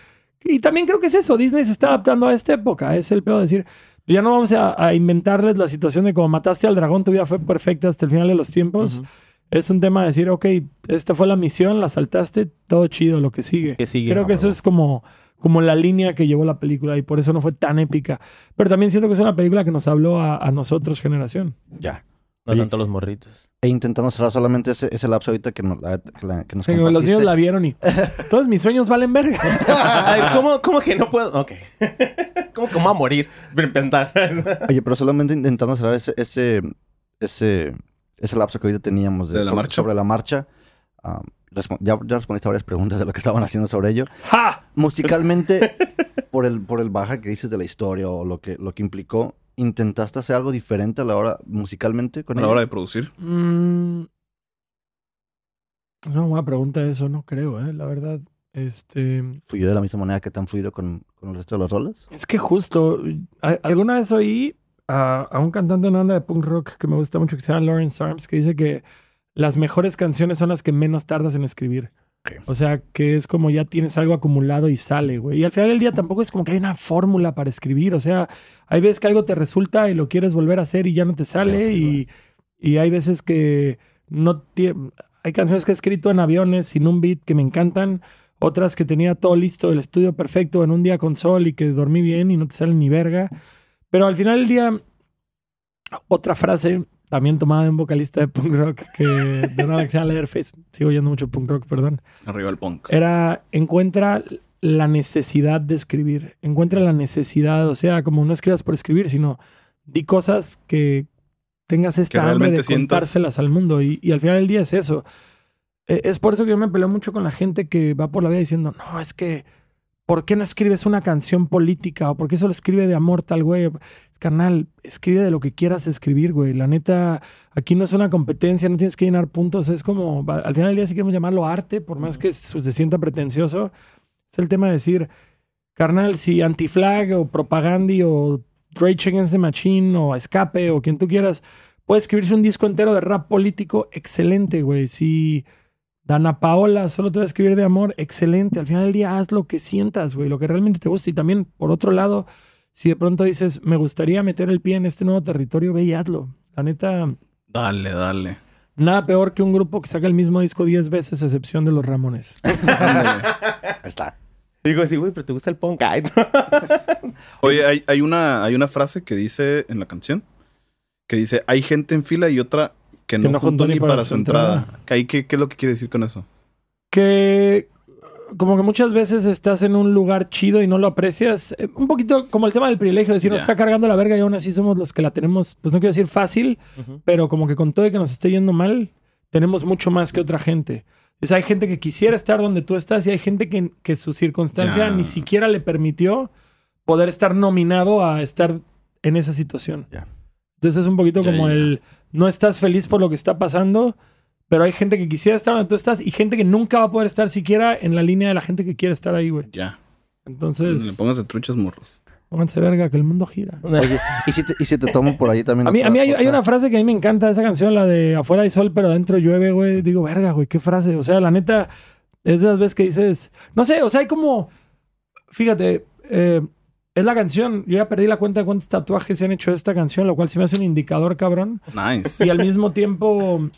Y también creo que es eso, Disney se está adaptando a esta época, es el peor de decir, ya no vamos a, a inventarles la situación de como mataste al dragón, tu vida fue perfecta hasta el final de los tiempos. Es un tema de decir, ok, esta fue la misión, la saltaste, todo chido, lo que sigue. Que sigue. Creo que eso es como, como la línea que llevó la película y por eso no fue tan épica. Pero también siento que es una película que nos habló a, a nosotros, generación. Ya. No Oye. tanto los morritos. E intentando cerrar solamente ese, ese lapso ahorita que, nos- la- que, la- que nos Sí, los niños la vieron y todos mis sueños valen verga. Ay, ¿Cómo, ¿Cómo que no puedo? Ok. ¿Cómo que me voy a morir? Inventar. Oye, pero solamente intentando cerrar ese, ese, ese, ese lapso que ahorita teníamos de, ¿De la sobre, marcha? sobre la marcha. respo- ya, ya respondiste a varias preguntas de lo que estaban haciendo sobre ello. ¡Ja! Musicalmente, por el, por el baja que dices de la historia o lo que, lo que implicó, ¿intentaste hacer algo diferente a la hora musicalmente con A la hora de producir. Mm, es una buena pregunta eso, no creo, ¿eh? La verdad. Este. ¿Fluyó de la misma manera que te han fluido con, con el resto de los roles? Es que justo. Alguna vez oí a, a un cantante de una banda de punk rock que me gusta mucho que se llama Lawrence Arms que dice que las mejores canciones son las que menos tardas en escribir. O sea, que es como ya tienes algo acumulado y sale, güey. Y al final del día tampoco es como que hay una fórmula para escribir. O sea, hay veces que algo te resulta y lo quieres volver a hacer y ya no te sale. Sí, y, y hay veces que no tiene... Hay canciones que he escrito en aviones sin un beat que me encantan. Otras que tenía todo listo, el estudio perfecto en un día con sol y que dormí bien y no te salen ni verga. Pero al final del día, otra frase también tomada de un vocalista de punk rock que de una que se llama Leatherface. Sigo oyendo mucho punk rock, perdón Arriba el punk. era encuentra la necesidad de escribir, encuentra la necesidad, o sea, como no escribas por escribir, sino di cosas que tengas esta hambre realmente de sientas. contárselas al mundo y, y al final del día es eso. Eh, Es por eso que yo me peleo mucho con la gente que va por la vida diciendo, no, es que, ¿por qué no escribes una canción política? ¿O por qué solo escribe de amor tal güey? Carnal, escribe de lo que quieras escribir, güey. La neta, aquí no es una competencia, no tienes que llenar puntos. Es como, al final del día, si queremos llamarlo arte, por más que se sienta pretencioso, es el tema de decir, carnal, si Antiflag o Propagandi o Rage Against the Machine o Escape o quien tú quieras, puede escribirse un disco entero de rap político, excelente, güey. Si Dana Paola solo te va a escribir de amor, excelente. Al final del día, haz lo que sientas, güey, lo que realmente te gusta. Y también, por otro lado, si de pronto dices, me gustaría meter el pie en este nuevo territorio, ve y hazlo. La neta, Dale, dale. nada peor que un grupo que saca el mismo disco 10 veces, a excepción de los Ramones. Está. Digo, sí, güey, pero te gusta el punk. Ay, Oye, hay, hay, una, hay una frase que dice en la canción que dice, hay gente en fila y otra que no, juntó ni para, su entrada. Que ahí, ¿qué, ¿Qué es lo que quiere decir con eso? que como que muchas veces estás en un lugar chido y no lo aprecias. Eh, Un poquito como el tema del privilegio, decir, nos está cargando la verga y aún así somos los que la tenemos, pues no quiero decir fácil, pero como que con todo y que nos esté yendo mal, tenemos mucho más que otra gente. Es, hay gente que quisiera estar donde tú estás y hay gente que, que su circunstancia ni siquiera le permitió poder estar nominado a estar en esa situación. Ya. Entonces es un poquito Ya, como ya. el no estás feliz por lo que está pasando, pero hay gente que quisiera estar donde tú estás y gente que nunca va a poder estar siquiera en la línea de la gente que quiere estar ahí, güey. Ya. Entonces, Le pongas de truchas morros. pónganse verga que el mundo gira. Oye, ¿y si te, y si te tomo por ahí también? A mí, a mí hay, hay una frase que a mí me encanta de esa canción, la de afuera hay sol, pero adentro llueve, güey. Digo, verga, güey, qué frase. O sea, la neta, es de las veces que dices, no sé, o sea, hay como, fíjate, eh, es la canción. Yo ya perdí la cuenta de cuántos tatuajes se han hecho de esta canción, lo cual sí me hace un indicador, cabrón. Nice. Y al mismo tiempo,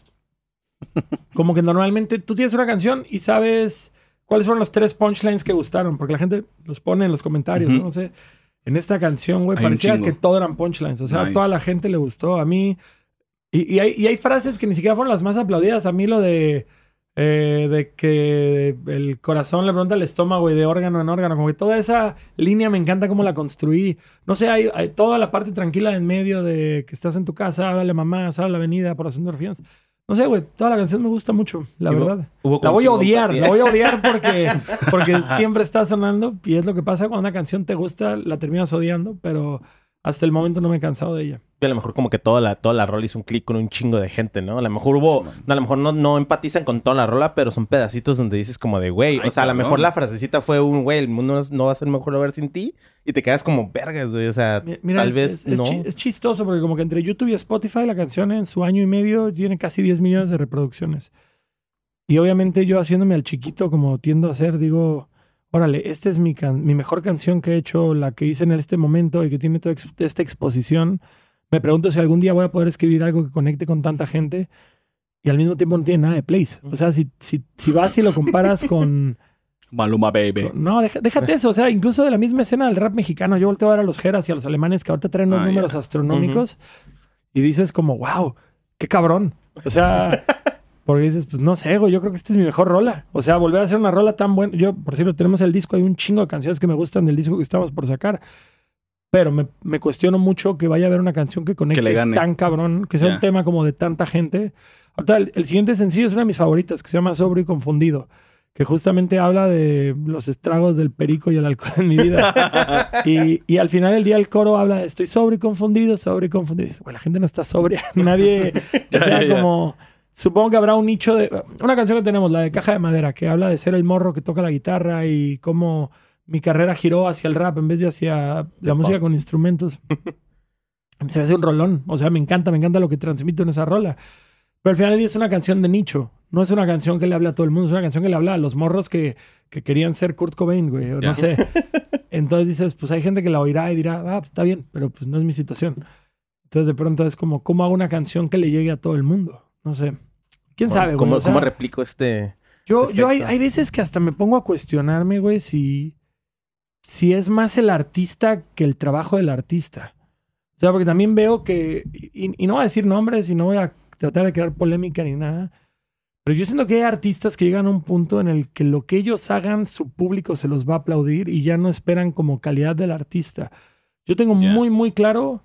como que normalmente tú tienes una canción y sabes cuáles fueron los tres punchlines que gustaron, porque la gente los pone en los comentarios. ¿no? No sé. En esta canción, güey, parecía que todo eran punchlines. O sea, a toda la gente le gustó. A mí. Y, y hay, y hay frases que ni siquiera fueron las más aplaudidas. A mí lo de. Eh, de que el corazón le pregunta al estómago y de órgano en órgano. Como que toda esa línea me encanta cómo la construí. No sé, hay, hay toda la parte tranquila en medio de que estás en tu casa, háblale mamá, sal a la avenida por las endorfinas. No sé, güey, toda la canción me gusta mucho, la verdad. hubo La voy a odiar, la voy a odiar porque, porque siempre está sonando y es lo que pasa cuando una canción te gusta, la terminas odiando, pero hasta el momento no me he cansado de ella. Y a lo mejor como que toda la, toda la rola hizo un clic con un chingo de gente, ¿no? A lo mejor hubo... a lo mejor no, no empatizan con toda la rola, pero son pedacitos donde dices como de, güey... O sea, a lo mejor la frasecita fue un, güey, el mundo no, es- va a ser mejor ver sin ti. Y te quedas como vergas, güey. O sea, Mi- Mira, tal es, vez es- es no. chi- es chistoso porque como que entre YouTube y Spotify la canción en su año y medio tiene casi 10 millones de reproducciones. Y obviamente yo haciéndome al chiquito como tiendo a hacer, digo, órale, esta es mi, can- mi mejor canción que he hecho, la que hice en este momento y que tiene toda ex- esta exposición. Me pregunto si algún día voy a poder escribir algo que conecte con tanta gente y al mismo tiempo no tiene nada de plays. O sea, si, si, si vas y lo comparas con... Maluma Baby. No, deja- déjate eso. O sea, incluso de la misma escena del rap mexicano, yo volteo a ver a los jeras y a los alemanes que ahorita traen unos Ah, números astronómicos y dices como, wow, qué cabrón. O sea, porque dices, pues no sé, güey, yo creo que esta es mi mejor rola. O sea, volver a hacer una rola tan buena. Yo, por cierto, tenemos el disco, hay un chingo de canciones que me gustan del disco que estamos por sacar. Pero me, me cuestiono mucho que vaya a haber una canción que conecte Que le gane. tan cabrón, que sea Ya. un tema como de tanta gente. Ahorita, el, el siguiente sencillo es una de mis favoritas, que se llama Sobrio y Confundido, que justamente habla de los estragos del perico y el alcohol en mi vida. y, y al final del día el coro habla de estoy sobrio y confundido, sobrio y confundido. "Güey, la gente no está sobria. Nadie, o sea, Ya, ya. como... Supongo que habrá un nicho de... Una canción que tenemos, la de Caja de Madera, que habla de ser el morro que toca la guitarra y cómo mi carrera giró hacia el rap en vez de hacia la música con instrumentos. Se me hace un rolón. O sea, me encanta, me encanta lo que transmito en esa rola. Pero al final es una canción de nicho. No es una canción que le habla a todo el mundo. Es una canción que le habla a los morros que, que querían ser Kurt Cobain, güey. o. No sé. Entonces dices, pues hay gente que la oirá y dirá, ah, pues está bien, pero pues no es mi situación. Entonces de pronto es como, ¿cómo hago una canción que le llegue a todo el mundo? No sé. ¿Quién sabe, güey? ¿Cómo, O sea, cómo replico este...? yo, yo hay, hay veces que hasta me pongo a cuestionarme, güey, si, si es más el artista que el trabajo del artista. O sea, porque también veo que, y, y no voy a decir nombres y no voy a tratar de crear polémica ni nada, pero yo siento que hay artistas que llegan a un punto en el que lo que ellos hagan, su público se los va a aplaudir y ya no esperan como calidad del artista. Yo tengo muy, muy claro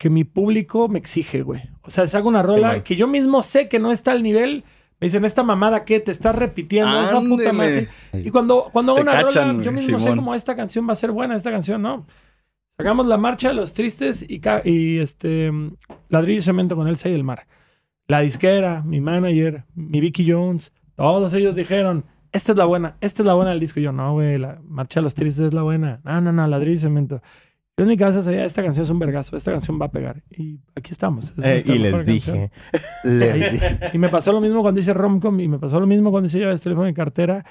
que mi público me exige, güey. O sea, si hago una rola que yo mismo sé que no está al nivel, me dicen, esta mamada que te estás repitiendo, esa puta madre. Y cuando, cuando hago una cachan, rola, yo mismo sé como esta canción va a ser buena, esta canción no. Sacamos la marcha de los tristes y, este ladrillo y cemento con Elsa y el mar. La disquera, mi manager, mi Vicky Jones, todos ellos dijeron, esta es la buena, esta es la buena del disco. Y yo, no, güey, la marcha de los tristes es la buena. No, no, no, ladrillo y cemento. Yo en mi cabeza sabía, esta canción es un vergazo, esta canción va a pegar. Y aquí estamos. es Eh, y les dije. Les dije. Y me pasó lo mismo cuando hice Romcom y me pasó lo mismo cuando hice llaves, teléfono y cartera.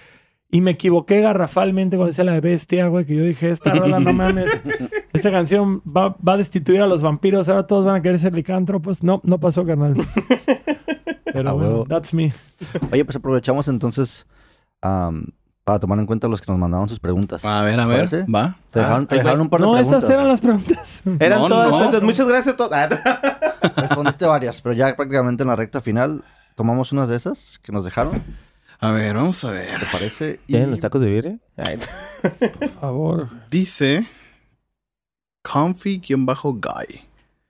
Y me equivoqué garrafalmente cuando hice la de Bestia, güey, que yo dije, esta rola no mames. Esta canción va, va a destituir a los vampiros, ahora todos van a querer ser licántropos. No, no pasó, carnal. Pero A bueno, that's me. Oye, pues aprovechamos entonces para tomar en cuenta los que nos mandaron sus preguntas. A ver, a ¿Les ver. parece? Va. Te dejaron, te ahí dejaron va. un par de No, preguntas. esas eran las preguntas. Eran No, todas no. preguntas. Muchas gracias a todos. Ah, Respondiste varias, pero ya prácticamente en la recta final tomamos unas de esas que nos dejaron, A ver, vamos a ver. ¿te parece? Y ¿Tienen los tacos de birria? Por favor, Dice Comfy-Guy.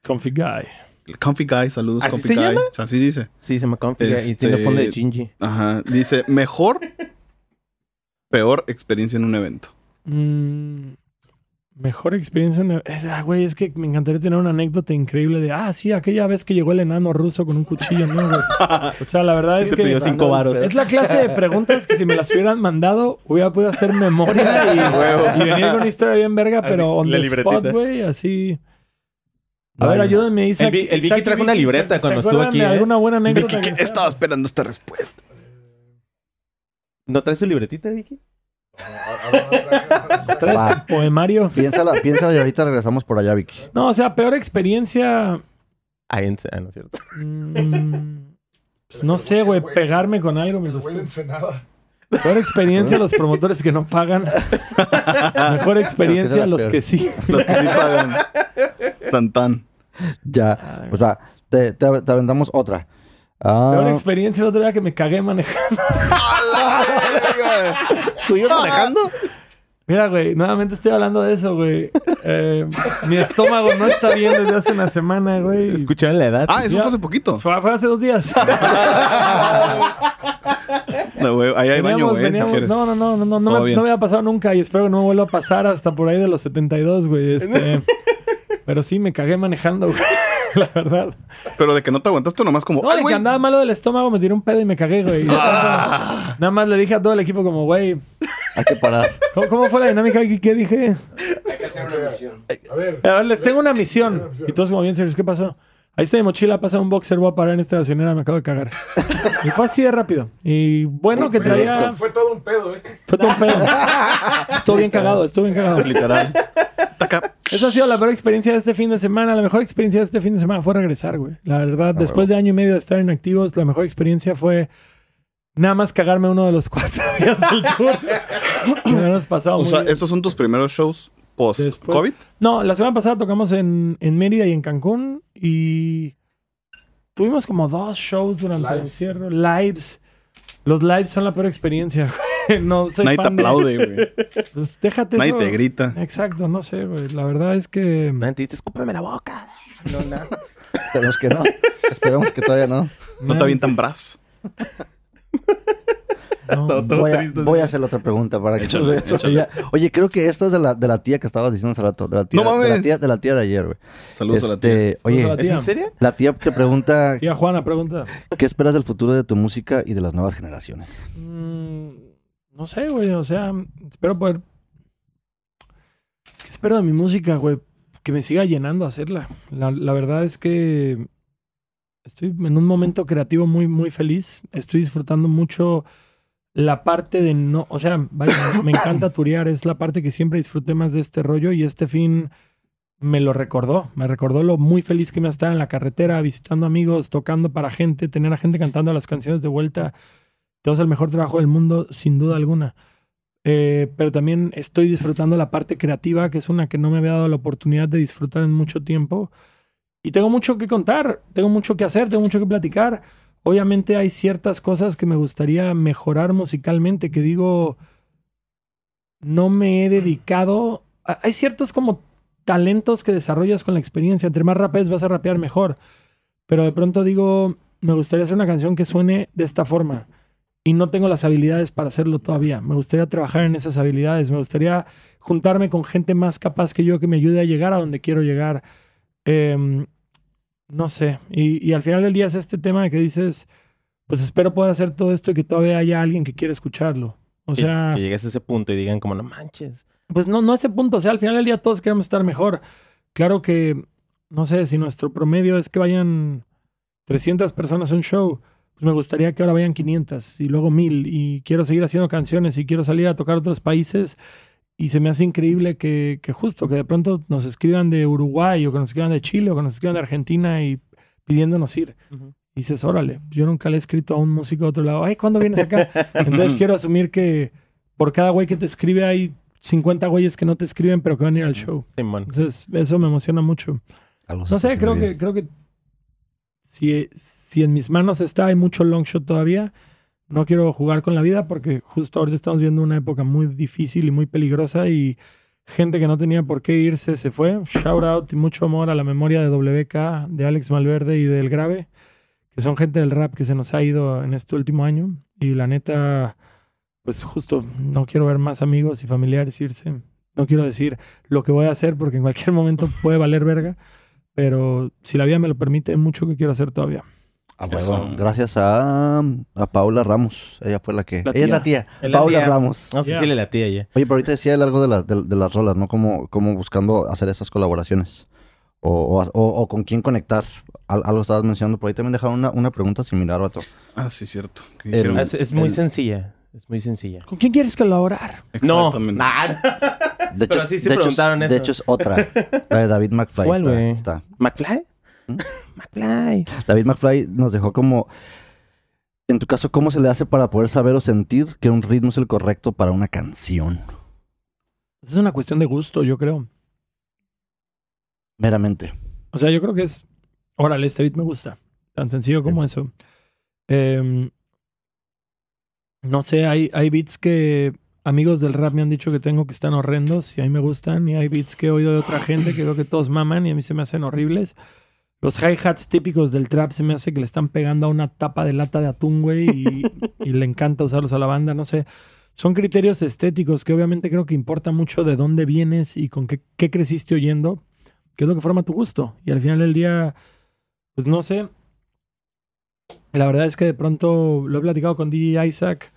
Comfy Guy. El Comfy Guy, saludos, ¿Así Comfy se Guy. llama? O sea, así dice. Sí, se me confía. Y tiene Este- fondo de chingy. Ajá. Dice, mejor, peor experiencia en un evento. Mm, mejor experiencia. en- es- ah, güey, es que me encantaría tener una anécdota increíble de, ah, sí, aquella vez que llegó el enano ruso con un cuchillo, ¿no, güey? O sea, la verdad es Se que pidió cinco varos. es la clase de preguntas que si me las hubieran mandado, hubiera podido hacer memoria y, y venir con una historia bien verga, pero on the libretita. spot, güey, así. A ver, ayúdenme, Isaac. El el Vicky trajo una libreta ¿se- cuando se estuvo aquí, de ¿eh? alguna buena anécdota Vicky, que estaba esperando esta respuesta. ¿No traes tu libretita, Vicky? ¿Traes tu poemario? Piénsala, piénsala y ahorita regresamos por allá, Vicky. No, o sea, peor experiencia... Ah, en- ah, no es cierto. mm, pues no sé, güey, pegarme con algo. Mientras güey Ensenada. Peor experiencia los promotores que no pagan. Mejor experiencia los peor. que sí. Los que sí pagan. Tan tan. Ya, pues va, te, te, te aventamos otra. Ah, Peor experiencia el otro día que me cagué manejando. ¿Tú yo manejando? Mira, güey, nuevamente estoy hablando de eso, güey. Eh, mi estómago no está bien desde hace una semana, güey. ¿Escucharon la edad? Ah, eso Ya. fue hace poquito. Fue, fue hace dos días. No, güey, ahí hay baño, Veníamos, güey, si veníamos- no, no, no, no, no, no, me, no me había pasado nunca y espero que no me vuelva a pasar hasta por ahí de los 72, güey. Este, pero sí, me cagué manejando, güey. La verdad. Pero de que no te aguantaste nomás como... No, ¡Ay, de que andaba malo del estómago, me tiré un pedo y me cagué, güey. Ah. Nada más le dije a todo el equipo como, güey, Hay que parar. ¿cómo, cómo fue la dinámica? ¿Qué, qué dije? A ver. A ver, les tengo una misión. Y todos como bien serios, ¿qué pasó? Ahí está mi mochila, pasa un boxer, voy a parar en esta estacionera, me acabo de cagar. Y fue así de rápido. Y bueno que traía... Fue todo un pedo, ¿eh? Fue todo un pedo. Estuvo bien cagado, estuvo bien cagado. Literal. Esa ha sido la peor experiencia de este fin de semana. La mejor experiencia de este fin de semana fue regresar, güey. La verdad, después de año y medio de estar inactivos, la mejor experiencia fue nada más cagarme uno de los cuatro días del tour. Me pasado O muy sea, bien. estos son tus primeros shows post-COVID. No, la semana pasada tocamos en, en Mérida y en Cancún y tuvimos como dos shows durante el encierro, lives. Los lives son la peor experiencia, güey. No soy Nadie te fan de- aplaude, güey. Pues déjate Nadie eso. te grita. Exacto, no sé, güey. La verdad es que... Nadie te dice, escúpeme la boca. No, nada. Esperemos que no. Esperemos que todavía no. No te avientan brazo. no. Voy a, voy a hacer otra pregunta para que Échale, eso échale. ya- Oye, creo que esto es de la, de la tía que estabas diciendo hace rato. De la tía, ¡No De la tía de, la tía de ayer, güey. Saludos a la tía. Este, Oye, Saludos a la ¿Es tía. en serio? la tía te pregunta Tía Juana, pregunta. qué esperas del futuro de tu música y de las nuevas generaciones. Mm, no sé, güey. O sea, espero poder. ¿Qué espero de mi música, güey? Que me siga llenando hacerla. La, la verdad es que estoy en un momento creativo muy, muy feliz. Estoy disfrutando mucho la parte de no. O sea, vaya, me encanta turear. Es la parte que siempre disfruté más de este rollo y este fin me lo recordó. Me recordó lo muy feliz que me estaba en la carretera, visitando amigos, tocando para gente, tener a gente cantando las canciones de vuelta. Todo es el mejor trabajo del mundo, sin duda alguna. Eh, pero también estoy disfrutando la parte creativa, que es una que no me había dado la oportunidad de disfrutar en mucho tiempo. Y tengo mucho que contar, tengo mucho que hacer, tengo mucho que platicar. Obviamente hay ciertas cosas que me gustaría mejorar musicalmente, que digo, no me he dedicado. Hay ciertos como talentos que desarrollas con la experiencia. Entre más rapes vas a rapear mejor. Pero de pronto digo, me gustaría hacer una canción que suene de esta forma y no tengo las habilidades para hacerlo todavía. Me gustaría trabajar en esas habilidades. Me gustaría juntarme con gente más capaz que yo que me ayude a llegar a donde quiero llegar. Em, no sé. Y, y al final del día es este tema de que dices, pues espero poder hacer todo esto y que todavía haya alguien que quiera escucharlo. O Que- sea, que llegues a ese punto y digan como, no manches. pues no, no a ese punto. O sea, al final del día todos queremos estar mejor. Claro que, no sé, si nuestro promedio es que vayan 300 personas a un show, pues me gustaría que ahora vayan 500 y luego 1000. Y quiero seguir haciendo canciones y quiero salir a tocar otros países. Y se me hace increíble que, que justo, que de pronto nos escriban de Uruguay o que nos escriban de Chile o que nos escriban de Argentina y pidiéndonos ir. Y dices, órale, yo nunca le he escrito a un músico de otro lado, ay, ¿cuándo vienes acá? Entonces quiero asumir que por cada güey que te escribe hay 50 güeyes que no te escriben pero que van a ir al show. Simón. Entonces eso me emociona mucho. Algo No sé, creo que, creo que si, si en mis manos está, hay mucho long shot todavía. No quiero jugar con la vida porque justo ahorita estamos viendo una época muy difícil y muy peligrosa y gente que no tenía por qué irse se fue. Shout out y mucho amor a la memoria de WK, de Alex Malverde y del Grave, que son gente del rap que se nos ha ido en este último año. Y la neta, pues justo no quiero ver más amigos y familiares irse. No quiero decir lo que voy a hacer porque en cualquier momento puede valer verga. Pero si la vida me lo permite, mucho que quiero hacer todavía. A huevo. Eso. Gracias a, a Paula Ramos. Ella fue la que. La Ella es la tía. Es la Paula tía. Ramos. No sé Ya. si le latía ya. Oye, pero ahorita decía él algo de, la- de- de las rolas, ¿no? Como, como buscando hacer esas colaboraciones. O, o, con quién conectar. Al- algo estabas mencionando. Por ahí también dejaron una, una pregunta similar, vato. Ah, sí, cierto. Es, es muy El- sencilla. Es muy sencilla. ¿Con quién quieres colaborar? No. Exactamente. Nah. De Pero hecho, sí se de hecho- preguntaron de eso. hecho es otra. La de David McFly. ¿Cuál, está- güey? está. ¿McFly? McFly. David McFly nos dejó como... En tu caso, ¿cómo se le hace para poder saber o sentir que un ritmo es el correcto para una canción? Es una cuestión de gusto, yo creo. Meramente. O sea, yo creo que es, órale, este beat me gusta. Tan sencillo como eso. Em, no sé, hay, hay beats que amigos del rap me han dicho que tengo que están horrendos y a mí me gustan. Y hay beats que he oído de otra gente que creo que todos maman y a mí se me hacen horribles. Los hi-hats típicos del trap se me hace que le están pegando a una tapa de lata de atún, güey, y, y le encanta usarlos a la banda, no sé. Son criterios estéticos que obviamente creo que importa mucho de dónde vienes y con qué, qué creciste oyendo, que es lo que forma tu gusto. Y al final del día, pues no sé. La verdad es que de pronto lo he platicado con DJ Isaac,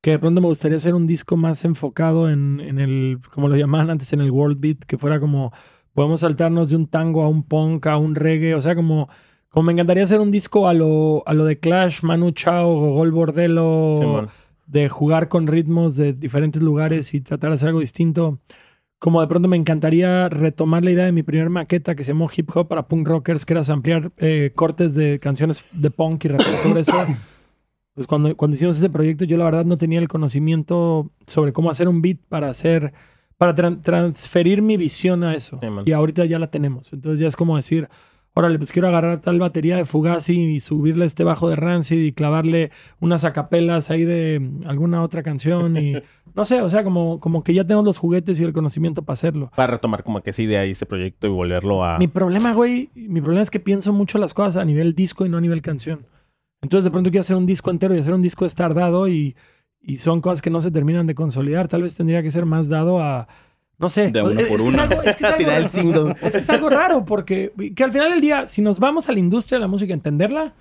que de pronto me gustaría hacer un disco más enfocado en, en el, como lo llamaban antes, en el world beat, que fuera como, podemos saltarnos de un tango a un punk, a un reggae, o sea, como, como me encantaría hacer un disco a lo, a lo de Clash, Manu Chao, Gogol Bordelo, Simón. de jugar con ritmos de diferentes lugares y tratar de hacer algo distinto. Como de pronto me encantaría retomar la idea de mi primer maqueta que se llamó Hip Hop para Punk Rockers, que era ampliar cortes de canciones de punk y rapear sobre eso. Pues cuando, cuando hicimos ese proyecto, yo la verdad no tenía el conocimiento sobre cómo hacer un beat para hacer, para tran- transferir mi visión a eso. Sí, y ahorita ya la tenemos. Entonces ya es como decir, órale, pues quiero agarrar tal batería de Fugazi y subirle este bajo de Rancid y clavarle unas acapelas ahí de alguna otra canción y no sé, o sea, como, como que ya tenemos los juguetes y el conocimiento para hacerlo. Para retomar como que esa idea y ese proyecto y volverlo a... Mi problema, güey, mi problema es que pienso mucho las cosas a nivel disco y no a nivel canción. Entonces de pronto quiero hacer un disco entero y hacer un disco estardado y, y son cosas que no se terminan de consolidar. Tal vez tendría que ser más dado a no sé. De uno es, por uno. Es algo, es que es algo- es que es algo raro porque que al final del día, si nos vamos a la industria de la música a entenderla,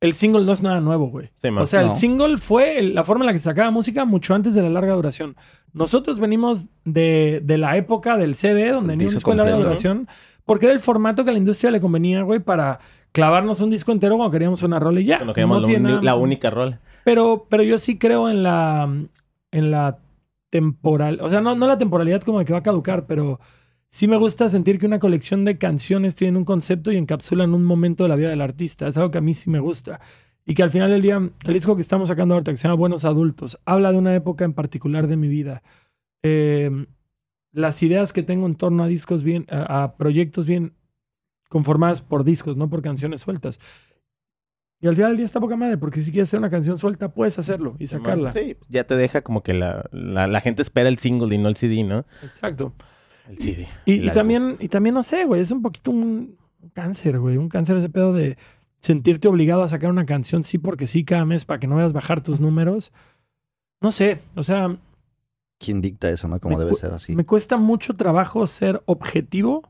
el single no es nada nuevo, güey. Sí, o sea, el single fue la forma en la que se sacaba música mucho antes de la larga duración. Nosotros venimos de, de la época del CD, donde El venía un disco de larga duración, porque era el formato que a la industria le convenía, güey, para clavarnos un disco entero cuando queríamos una rola y ya. Bueno, que llamamos No la, tiene la única rol. pero, pero yo sí creo en la, en la temporal, o sea, no, no la temporalidad como de que va a caducar, pero sí me gusta sentir que una colección de canciones tiene un concepto y encapsulan un momento de la vida del artista. Es algo que a mí sí me gusta. Y que al final del día, el disco que estamos sacando ahorita, que se llama Buenos Adultos, habla de una época en particular de mi vida. Eh, las ideas que tengo en torno a discos bien, a, a proyectos bien conformadas por discos, no por canciones sueltas. Y al final del día está poca madre, porque si quieres hacer una canción suelta, puedes hacerlo y sacarla. Sí, ya te deja como que la, la, la gente espera el single y no el CD, ¿no? Exacto. El CD. Y, el y también, y también, no sé, güey, es un poquito un, un cáncer, güey. Un cáncer ese pedo de sentirte obligado a sacar una canción sí porque sí cada mes para que no veas bajar tus números. No sé, o sea, ¿Quién dicta eso, no? Como debe ser así. me cuesta mucho trabajo ser objetivo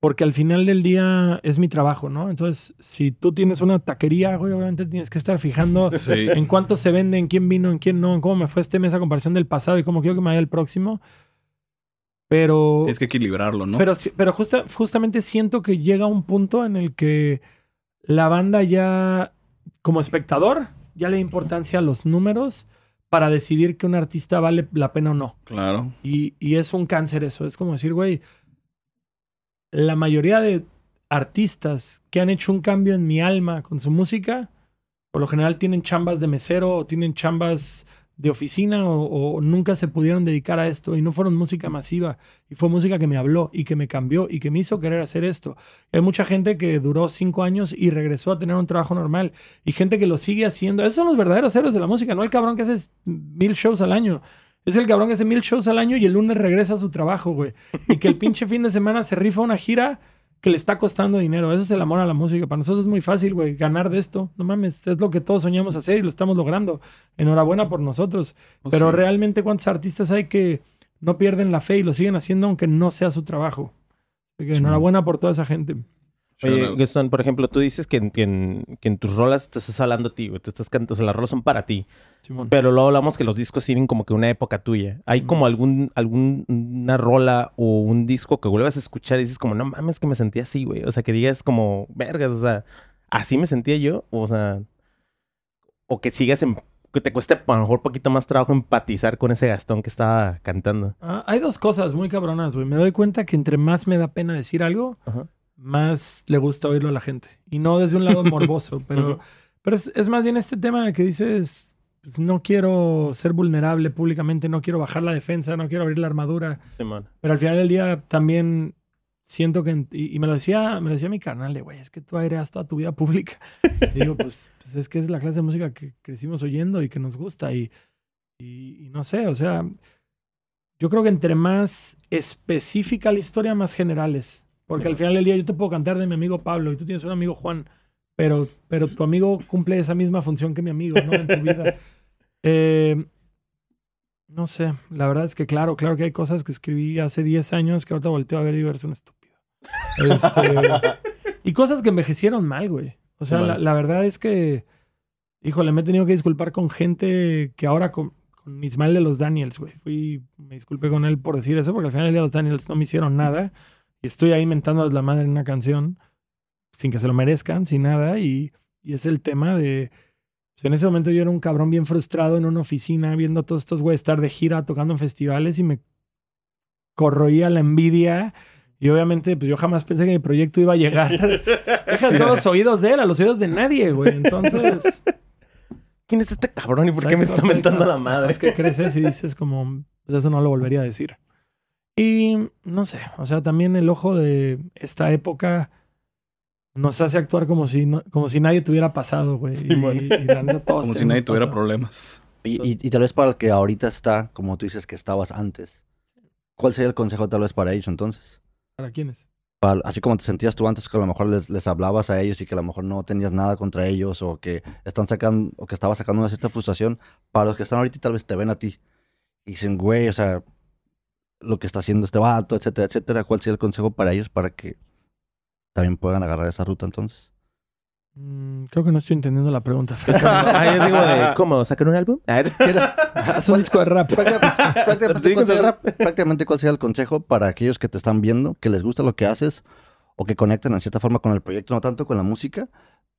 porque al final del día es mi trabajo, ¿no? Entonces, si tú tienes una taquería, güey, obviamente tienes que estar fijando Sí. en cuánto se vende, en quién vino, en quién no, en cómo me fue este mes a comparación del pasado y cómo quiero que me vaya el próximo. Pero... Tienes que equilibrarlo, ¿no? Pero, pero justa- justamente siento que llega un punto en el que la banda ya, como espectador, ya le da importancia a los números para decidir que un artista vale la pena o no. Claro. Y, y es un cáncer eso. Es como decir, güey, la mayoría de artistas que han hecho un cambio en mi alma con su música, por lo general tienen chambas de mesero o tienen chambas de oficina o, nunca se pudieron dedicar a esto y no fueron música masiva y fue música que me habló y que me cambió y que me hizo querer hacer esto. Hay mucha gente que duró cinco años y regresó a tener un trabajo normal y gente que lo sigue haciendo. Esos son los verdaderos héroes de la música, no el cabrón que hace mil shows al año. Es el cabrón que hace mil shows al año y el lunes regresa a su trabajo, güey. Y que el pinche fin de semana se rifa una gira que le está costando dinero. Eso es el amor a la música. Para nosotros es muy fácil, güey, ganar de esto. No mames, es lo que todos soñamos hacer y lo estamos logrando. Enhorabuena por nosotros. Oh, Pero sí. realmente, ¿cuántos artistas hay que no pierden la fe y lo siguen haciendo aunque no sea su trabajo? Enhorabuena por toda esa gente. Oye, por ejemplo, tú dices que, en- que en, que en tus rolas te estás hablando a ti, güey. Te estás cantando, o sea, las rolas son para ti. Simón. Pero luego hablamos que los discos tienen como que una época tuya. ¿Hay como algún, alguna rola o un disco que vuelvas a escuchar y dices como, no mames que me sentía así, güey? O sea, que digas como, vergas, o sea, así me sentía yo. O sea, o que sigas en... Que te cueste a lo mejor un poquito más trabajo empatizar con ese Gastón que estaba cantando. Ah, hay dos cosas muy cabronas, güey. Me doy cuenta que entre más me da pena decir algo, Ajá. Más le gusta oírlo a la gente. Y no desde un lado morboso, pero, pero es, es más bien este tema en el que dices, pues, no quiero ser vulnerable públicamente, no quiero bajar la defensa, no quiero abrir la armadura. Simón. Pero al final del día también siento que, y, y me lo decía, me lo decía mi carnal de, güey, es que tú aireas toda tu vida pública. Y digo, pues, pues es que es la clase de música que crecimos oyendo y que nos gusta. Y, y, y no sé, o sea, yo creo que entre más específica la historia, más generales. Porque Sí. al final del día yo te puedo cantar de mi amigo Pablo y tú tienes un amigo Juan, pero, pero tu amigo cumple esa misma función que mi amigo, ¿no? En tu vida. Eh, no sé, la verdad es que claro, claro que hay cosas que escribí hace 10 años que ahorita volteo a ver y eres un estúpido. Este, y cosas que envejecieron mal, güey. O sea, la, verdad es que, híjole, me he tenido que disculpar con gente que ahora con, con Ismael de los Daniels, güey. Fui, me disculpé con él por decir eso, porque al final del día los Daniels no me hicieron nada. Y estoy ahí mentando la madre en una canción, sin que se lo merezcan, sin nada. Y, y es el tema de... pues, en ese momento yo era un cabrón bien frustrado en una oficina, viendo a todos estos güeyes estar de gira, tocando en festivales y me corroía la envidia. Y obviamente, pues yo jamás pensé que mi proyecto iba a llegar. Deja de todos los oídos de él, a los oídos de nadie, güey. Entonces... ¿Quién es este cabrón y por qué me está mentando la madre? Es que creces y dices como, pues eso no lo volvería a decir. Y no sé, o sea, también el ojo de esta época, nos hace actuar como si, no- como si nadie tuviera pasado, güey. Y- y la neta, todos Como si tenemos nadie tuviera pasado. problemas. Y, y- y tal vez para el que ahorita está, como tú dices que estabas antes, ¿cuál sería el consejo tal vez para ellos entonces? ¿Para quiénes? Para- así como te sentías tú antes, que a lo mejor les, les hablabas a ellos y que a lo mejor no tenías nada contra ellos o que están sacando, o que estabas sacando una cierta frustración, para los que están ahorita y tal vez te ven a ti y dicen, güey, o sea, lo que está haciendo este vato, etcétera, etcétera, ¿cuál sería el consejo para ellos para que también puedan agarrar esa ruta entonces? Mm, creo que no estoy entendiendo la pregunta. ah, yo digo de, ¿cómo? ¿Sacar un álbum? Haz un disco de rap. Prácticamente, ¿cuál sería, prácticamente, ¿cuál sería el consejo para aquellos que te están viendo, que les gusta lo que haces o que conectan en cierta forma con el proyecto, no tanto con la música,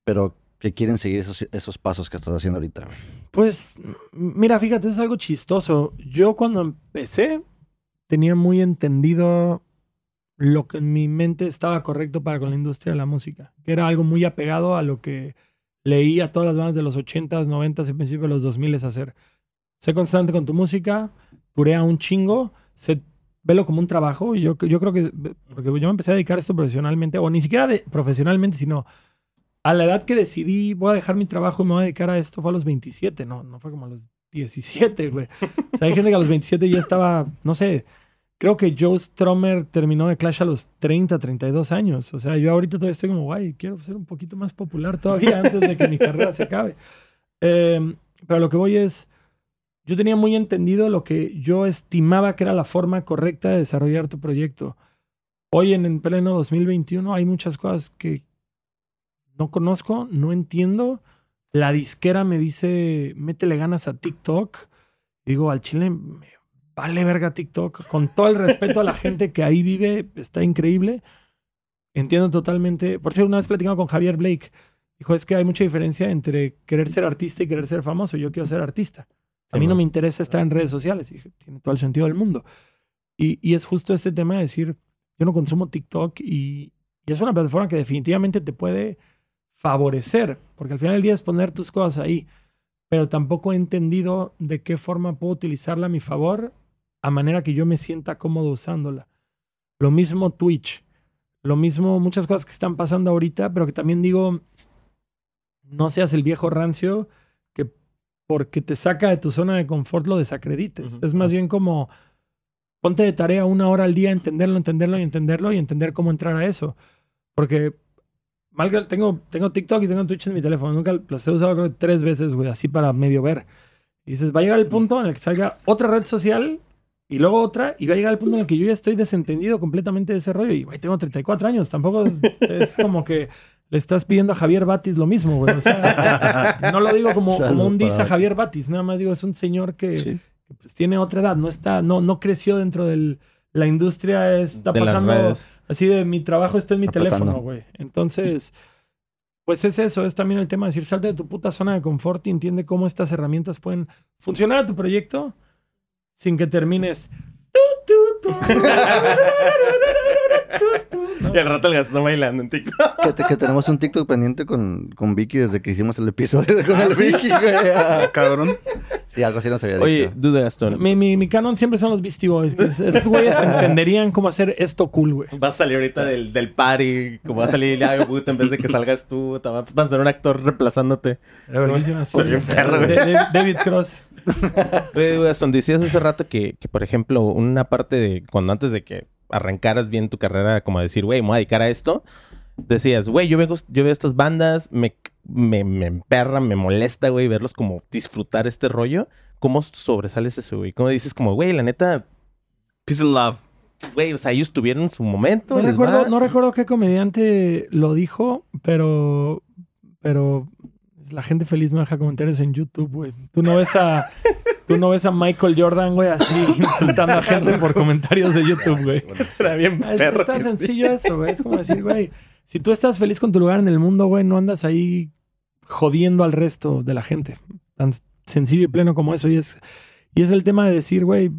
pero que quieren seguir esos, esos pasos que estás haciendo ahorita? Pues, mira, fíjate, es algo chistoso. Yo cuando empecé tenía muy entendido lo que en mi mente estaba correcto para con la industria de la música, que era algo muy apegado a lo que leía todas las bandas de los 80s, 90s y principios de los 2000s hacer. Sé constante con tu música, purea un chingo, sé, velo como un trabajo. Yo, yo creo que, porque yo me empecé a dedicar a esto profesionalmente, o ni siquiera profesionalmente, sino a la edad que decidí, voy a dejar mi trabajo y me voy a dedicar a esto, fue a los 27, no, no fue como a los 17, güey. O sea, hay gente que a los 27 ya estaba, no sé, creo que Joe Strummer terminó de Clash a los 30, 32 años. O sea, yo ahorita todavía estoy como, guay, quiero ser un poquito más popular todavía antes de que mi carrera se acabe. Eh, pero lo que voy es, yo tenía muy entendido lo que yo estimaba que era la forma correcta de desarrollar tu proyecto. Hoy en, en pleno 2021 hay muchas cosas que no conozco, no entiendo. La disquera me dice, métele ganas a TikTok. Digo, al chile me vale verga TikTok. Con todo el respeto a la gente que ahí vive, está increíble. Entiendo totalmente. Por cierto, una vez platicando con Javier Blake, dijo, es que hay mucha diferencia entre querer ser artista y querer ser famoso. Yo quiero ser artista. A mí no me interesa estar en redes sociales. Y dije, tiene todo el sentido del mundo. Y, y es justo este tema de decir, yo no consumo TikTok y, y es una plataforma que definitivamente te puede favorecer, porque al final del día es poner tus cosas ahí, pero tampoco he entendido de qué forma puedo utilizarla a mi favor a manera que yo me sienta cómodo usándola. Lo mismo Twitch, lo mismo muchas cosas que están pasando ahorita, pero que también digo, no seas el viejo rancio que porque te saca de tu zona de confort lo desacredites. Ujú. Es más bien como ponte de tarea una hora al día, entenderlo, entenderlo y entenderlo y entender cómo entrar a eso. Porque mal que- tengo, tengo TikTok y tengo Twitch en mi teléfono. Nunca los he usado creo tres veces, güey, así para medio ver. Y dices, va a llegar el punto en el que salga otra red social y luego otra, y va a llegar el punto en el que yo ya estoy desentendido completamente de ese rollo. Y, güey, tengo 34 años. Tampoco es como que le estás pidiendo a Javier Batis lo mismo, güey. O sea, no lo digo como, como un para a Javier Batis. Nada más digo, es un señor que, Sí. que, pues, tiene otra edad. No está, no, no creció dentro de la industria. Está de pasando. Así de mi trabajo está en mi Apretando. teléfono, güey. Entonces, pues es eso, es también el tema de decir, salte de tu puta zona de confort y entiende cómo estas herramientas pueden funcionar a tu proyecto sin que termines. Y al rato el Gastón bailando en TikTok. Que, te- que tenemos un TikTok pendiente con, con Vicky desde que hicimos el episodio con el Vicky, güey. Ah, cabrón. Sí, algo así nos había Oye, dicho. duda Gastón. Mi, mi, mi canon siempre son los Beastie Boys. es- Esos güeyes entenderían cómo hacer esto cool, güey. Vas a salir ahorita del, del party, como va a salir puta, en vez de que salgas tú, te va- vas a tener un actor reemplazándote. Era verguísima, sí. Oye, perro, De- güey. de- David Cross. Oye, Gastón, decías hace rato que, que, por ejemplo, una parte de cuando antes de que arrancaras bien tu carrera, como decir, güey, me voy a dedicar a esto, decías, güey, yo veo, yo veo estas bandas, me, me, me emperra, me molesta, güey, verlos como disfrutar este rollo. ¿Cómo sobresales eso, güey? ¿Cómo dices como, güey, la neta, Peace and love. güey, o sea, ellos tuvieron su momento? No recuerdo, va? no recuerdo qué comediante lo dijo, pero, pero la gente feliz no deja comentarios en YouTube, güey. Tú no ves a, tú no ves a Michael Jordan, güey, así insultando a gente por comentarios de YouTube, güey. Era bien Es, perro. es tan que sí. sencillo eso, güey. Es como decir, güey, si tú estás feliz con tu lugar en el mundo, güey, no andas ahí jodiendo al resto de la gente. Tan sencillo y pleno como eso. Y es, y es el tema de decir, güey,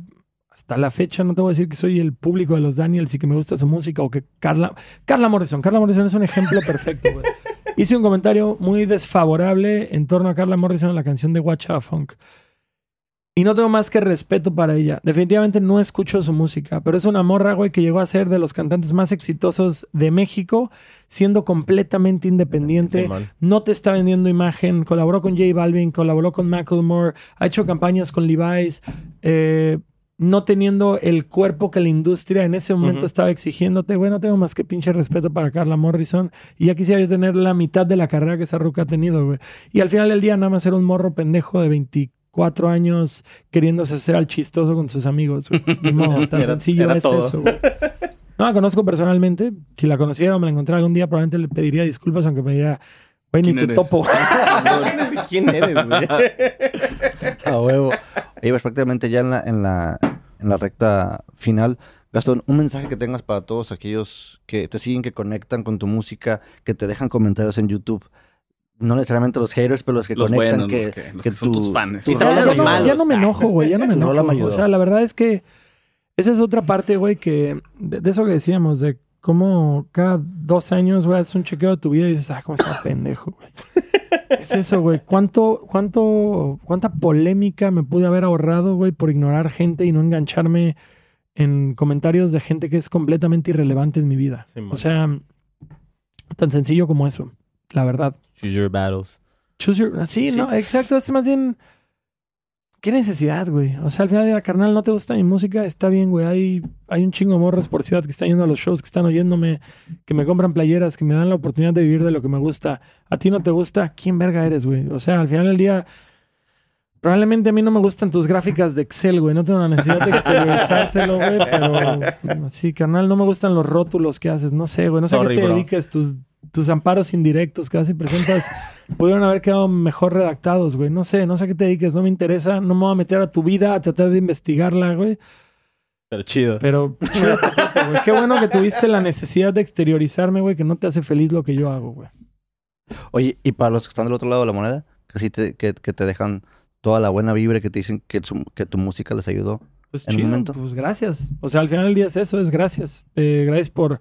hasta la fecha no te voy a decir que soy el público de los Daniels y que me gusta su música o que Carla... Carla Morrison. Carla Morrison es un ejemplo perfecto, güey. Hice un comentario muy desfavorable en torno a Carla Morrison en la canción de Watch Out Funk. Y no tengo más que respeto para ella. Definitivamente no escucho su música, pero es una morra, güey, que llegó a ser de los cantantes más exitosos de México, siendo completamente independiente. no te está vendiendo imagen. Colaboró con J Balvin, colaboró con Macklemore, ha hecho campañas con Levi's. Eh, no teniendo el cuerpo que la industria en ese momento estaba exigiéndote, güey, no tengo más que pinche respeto para Carla Morrison. Y ya quisiera yo tener la mitad de la carrera que esa ruca ha tenido, güey. Y al final del día nada más era un morro pendejo de 24 años queriéndose hacer al chistoso con sus amigos. No, tan sencillo es eso, güey. No la conozco personalmente. Si la conociera o me la encontrara algún día, probablemente le pediría disculpas, aunque me diría, güey, ni te topo. ¿Quién eres, güey? A huevo. Y pues prácticamente ya en la, en la, en la recta final. Gastón, un mensaje que tengas para todos aquellos que te siguen, que conectan con tu música, que te dejan comentarios en YouTube. No necesariamente los haters, pero los que conectan, que, que, son tus fans. ya, no, me enojo, güey, ya no me enojo. o sea, la verdad es que esa es otra parte, güey, que de, eso que decíamos, de cómo cada dos años, güey, haces un chequeo de tu vida y dices, ah, cómo está pendejo, güey. Es eso, güey. ¿Cuánto, cuánto, ¿Cuánta polémica me pude haber ahorrado, güey, por ignorar gente y no engancharme en comentarios de gente que es completamente irrelevante en mi vida? o sea, tan sencillo como eso, la verdad. Choose your battles. Choose your... Sí, no, exacto. Es más bien ¿Qué necesidad, güey? O sea, al final de la carnal, no te gusta mi música, está bien, güey. Hay, hay un chingo de morras por ciudad que están yendo a los shows, que están oyéndome, que me compran playeras, que me dan la oportunidad de vivir de lo que me gusta. A ti no te gusta, ¿quién verga eres, güey? O sea, al final del día, probablemente a mí no me gustan tus gráficas de Excel, güey. No tengo la necesidad de exteriorizártelo, güey, pero sí, carnal, no me gustan los rótulos que haces. No sé, güey. No sé a qué te dediques tus tus amparos indirectos que casi presentas pudieron haber quedado mejor redactados, güey. No sé, no sé a qué te dediques, no me interesa, no me voy a meter a tu vida a tratar de investigarla, güey. Pero chido. Pero chido, güey. Qué bueno que tuviste la necesidad de exteriorizarme, güey, que no te hace feliz lo que yo hago, güey. Oye, y para los que están del otro lado de la moneda, que sí te, que, te dejan toda la buena vibra que te dicen que, que tu música les ayudó. Pues en chido, momento. pues gracias. O sea, al final del día es eso, es gracias. Eh, gracias por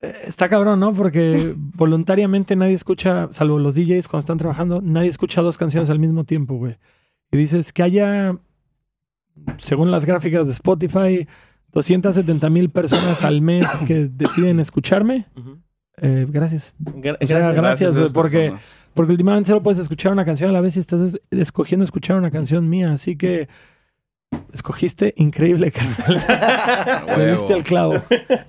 está cabrón, ¿no? Porque voluntariamente nadie escucha, salvo los DJs cuando están trabajando, nadie escucha dos canciones al mismo tiempo, güey. Y dices que haya, según las gráficas de Spotify, 270 mil personas al mes que deciden escucharme. Eh, gracias. gracias, gracias, porque, porque últimamente solo puedes escuchar una canción a la vez y estás escogiendo escuchar una canción mía. Así que escogiste increíble, carnal. Le diste al clavo.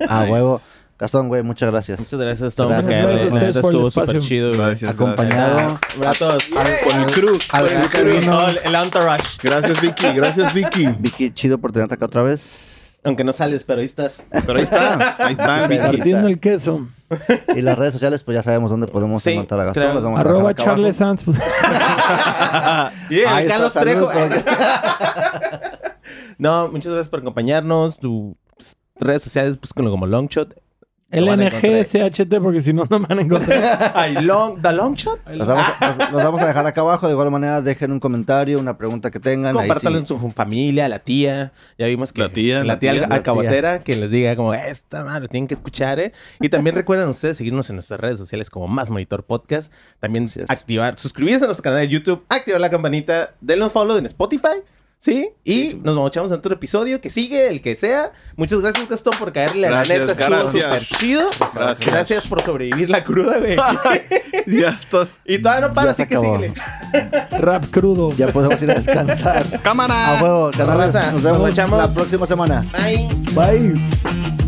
A huevo. Gastón, güey, muchas gracias. Muchas gracias, Tom. Gracias, gracias, gracias estuvo súper chido. Gracias, Acompañado. Gracias. Con el crew. Al, el, crew. el entourage. Gracias, Vicky. Gracias, Vicky. Vicky, chido por tenerte acá otra vez. Aunque no sales, pero ahí estás. Pero ahí estás. Ahí está, Vicky. Partiendo el queso. Y las redes sociales, pues ya sabemos dónde podemos encontrar a Gastón. Claro. Arroba Charles Sanz. y el Carlos Trejo. no, muchas gracias por acompañarnos. Tus redes sociales, pues como Longshot. LNGSHT, porque si no, no me van a encontrar. Long, ¿The Long Shot? Los vamos, vamos, a dejar acá abajo. De igual manera, dejen un comentario, una pregunta que tengan. Compártanlo en su familia, la tía. Ya vimos que la tía, la tía, alcabotera, que les diga como, esta madre, tienen que escuchar, ¿eh? Y también recuerden ustedes seguirnos en nuestras redes sociales como Más Monitor Podcast. También activar, suscribirse a nuestro canal de YouTube, activar la campanita, dennos follow en Spotify. Sí, y nos echamos en otro episodio que sigue, el que sea. Muchas gracias, Gastón, por caerle a la neta. Estuvo súper chido. Gracias. gracias. por sobrevivir la cruda, güey. ya estás. Y todavía no para, así que síguele. Rap crudo. Ya podemos ir a descansar. ¡Cámara! A huevo, canales. Nos vemos la próxima semana. Bye. Bye.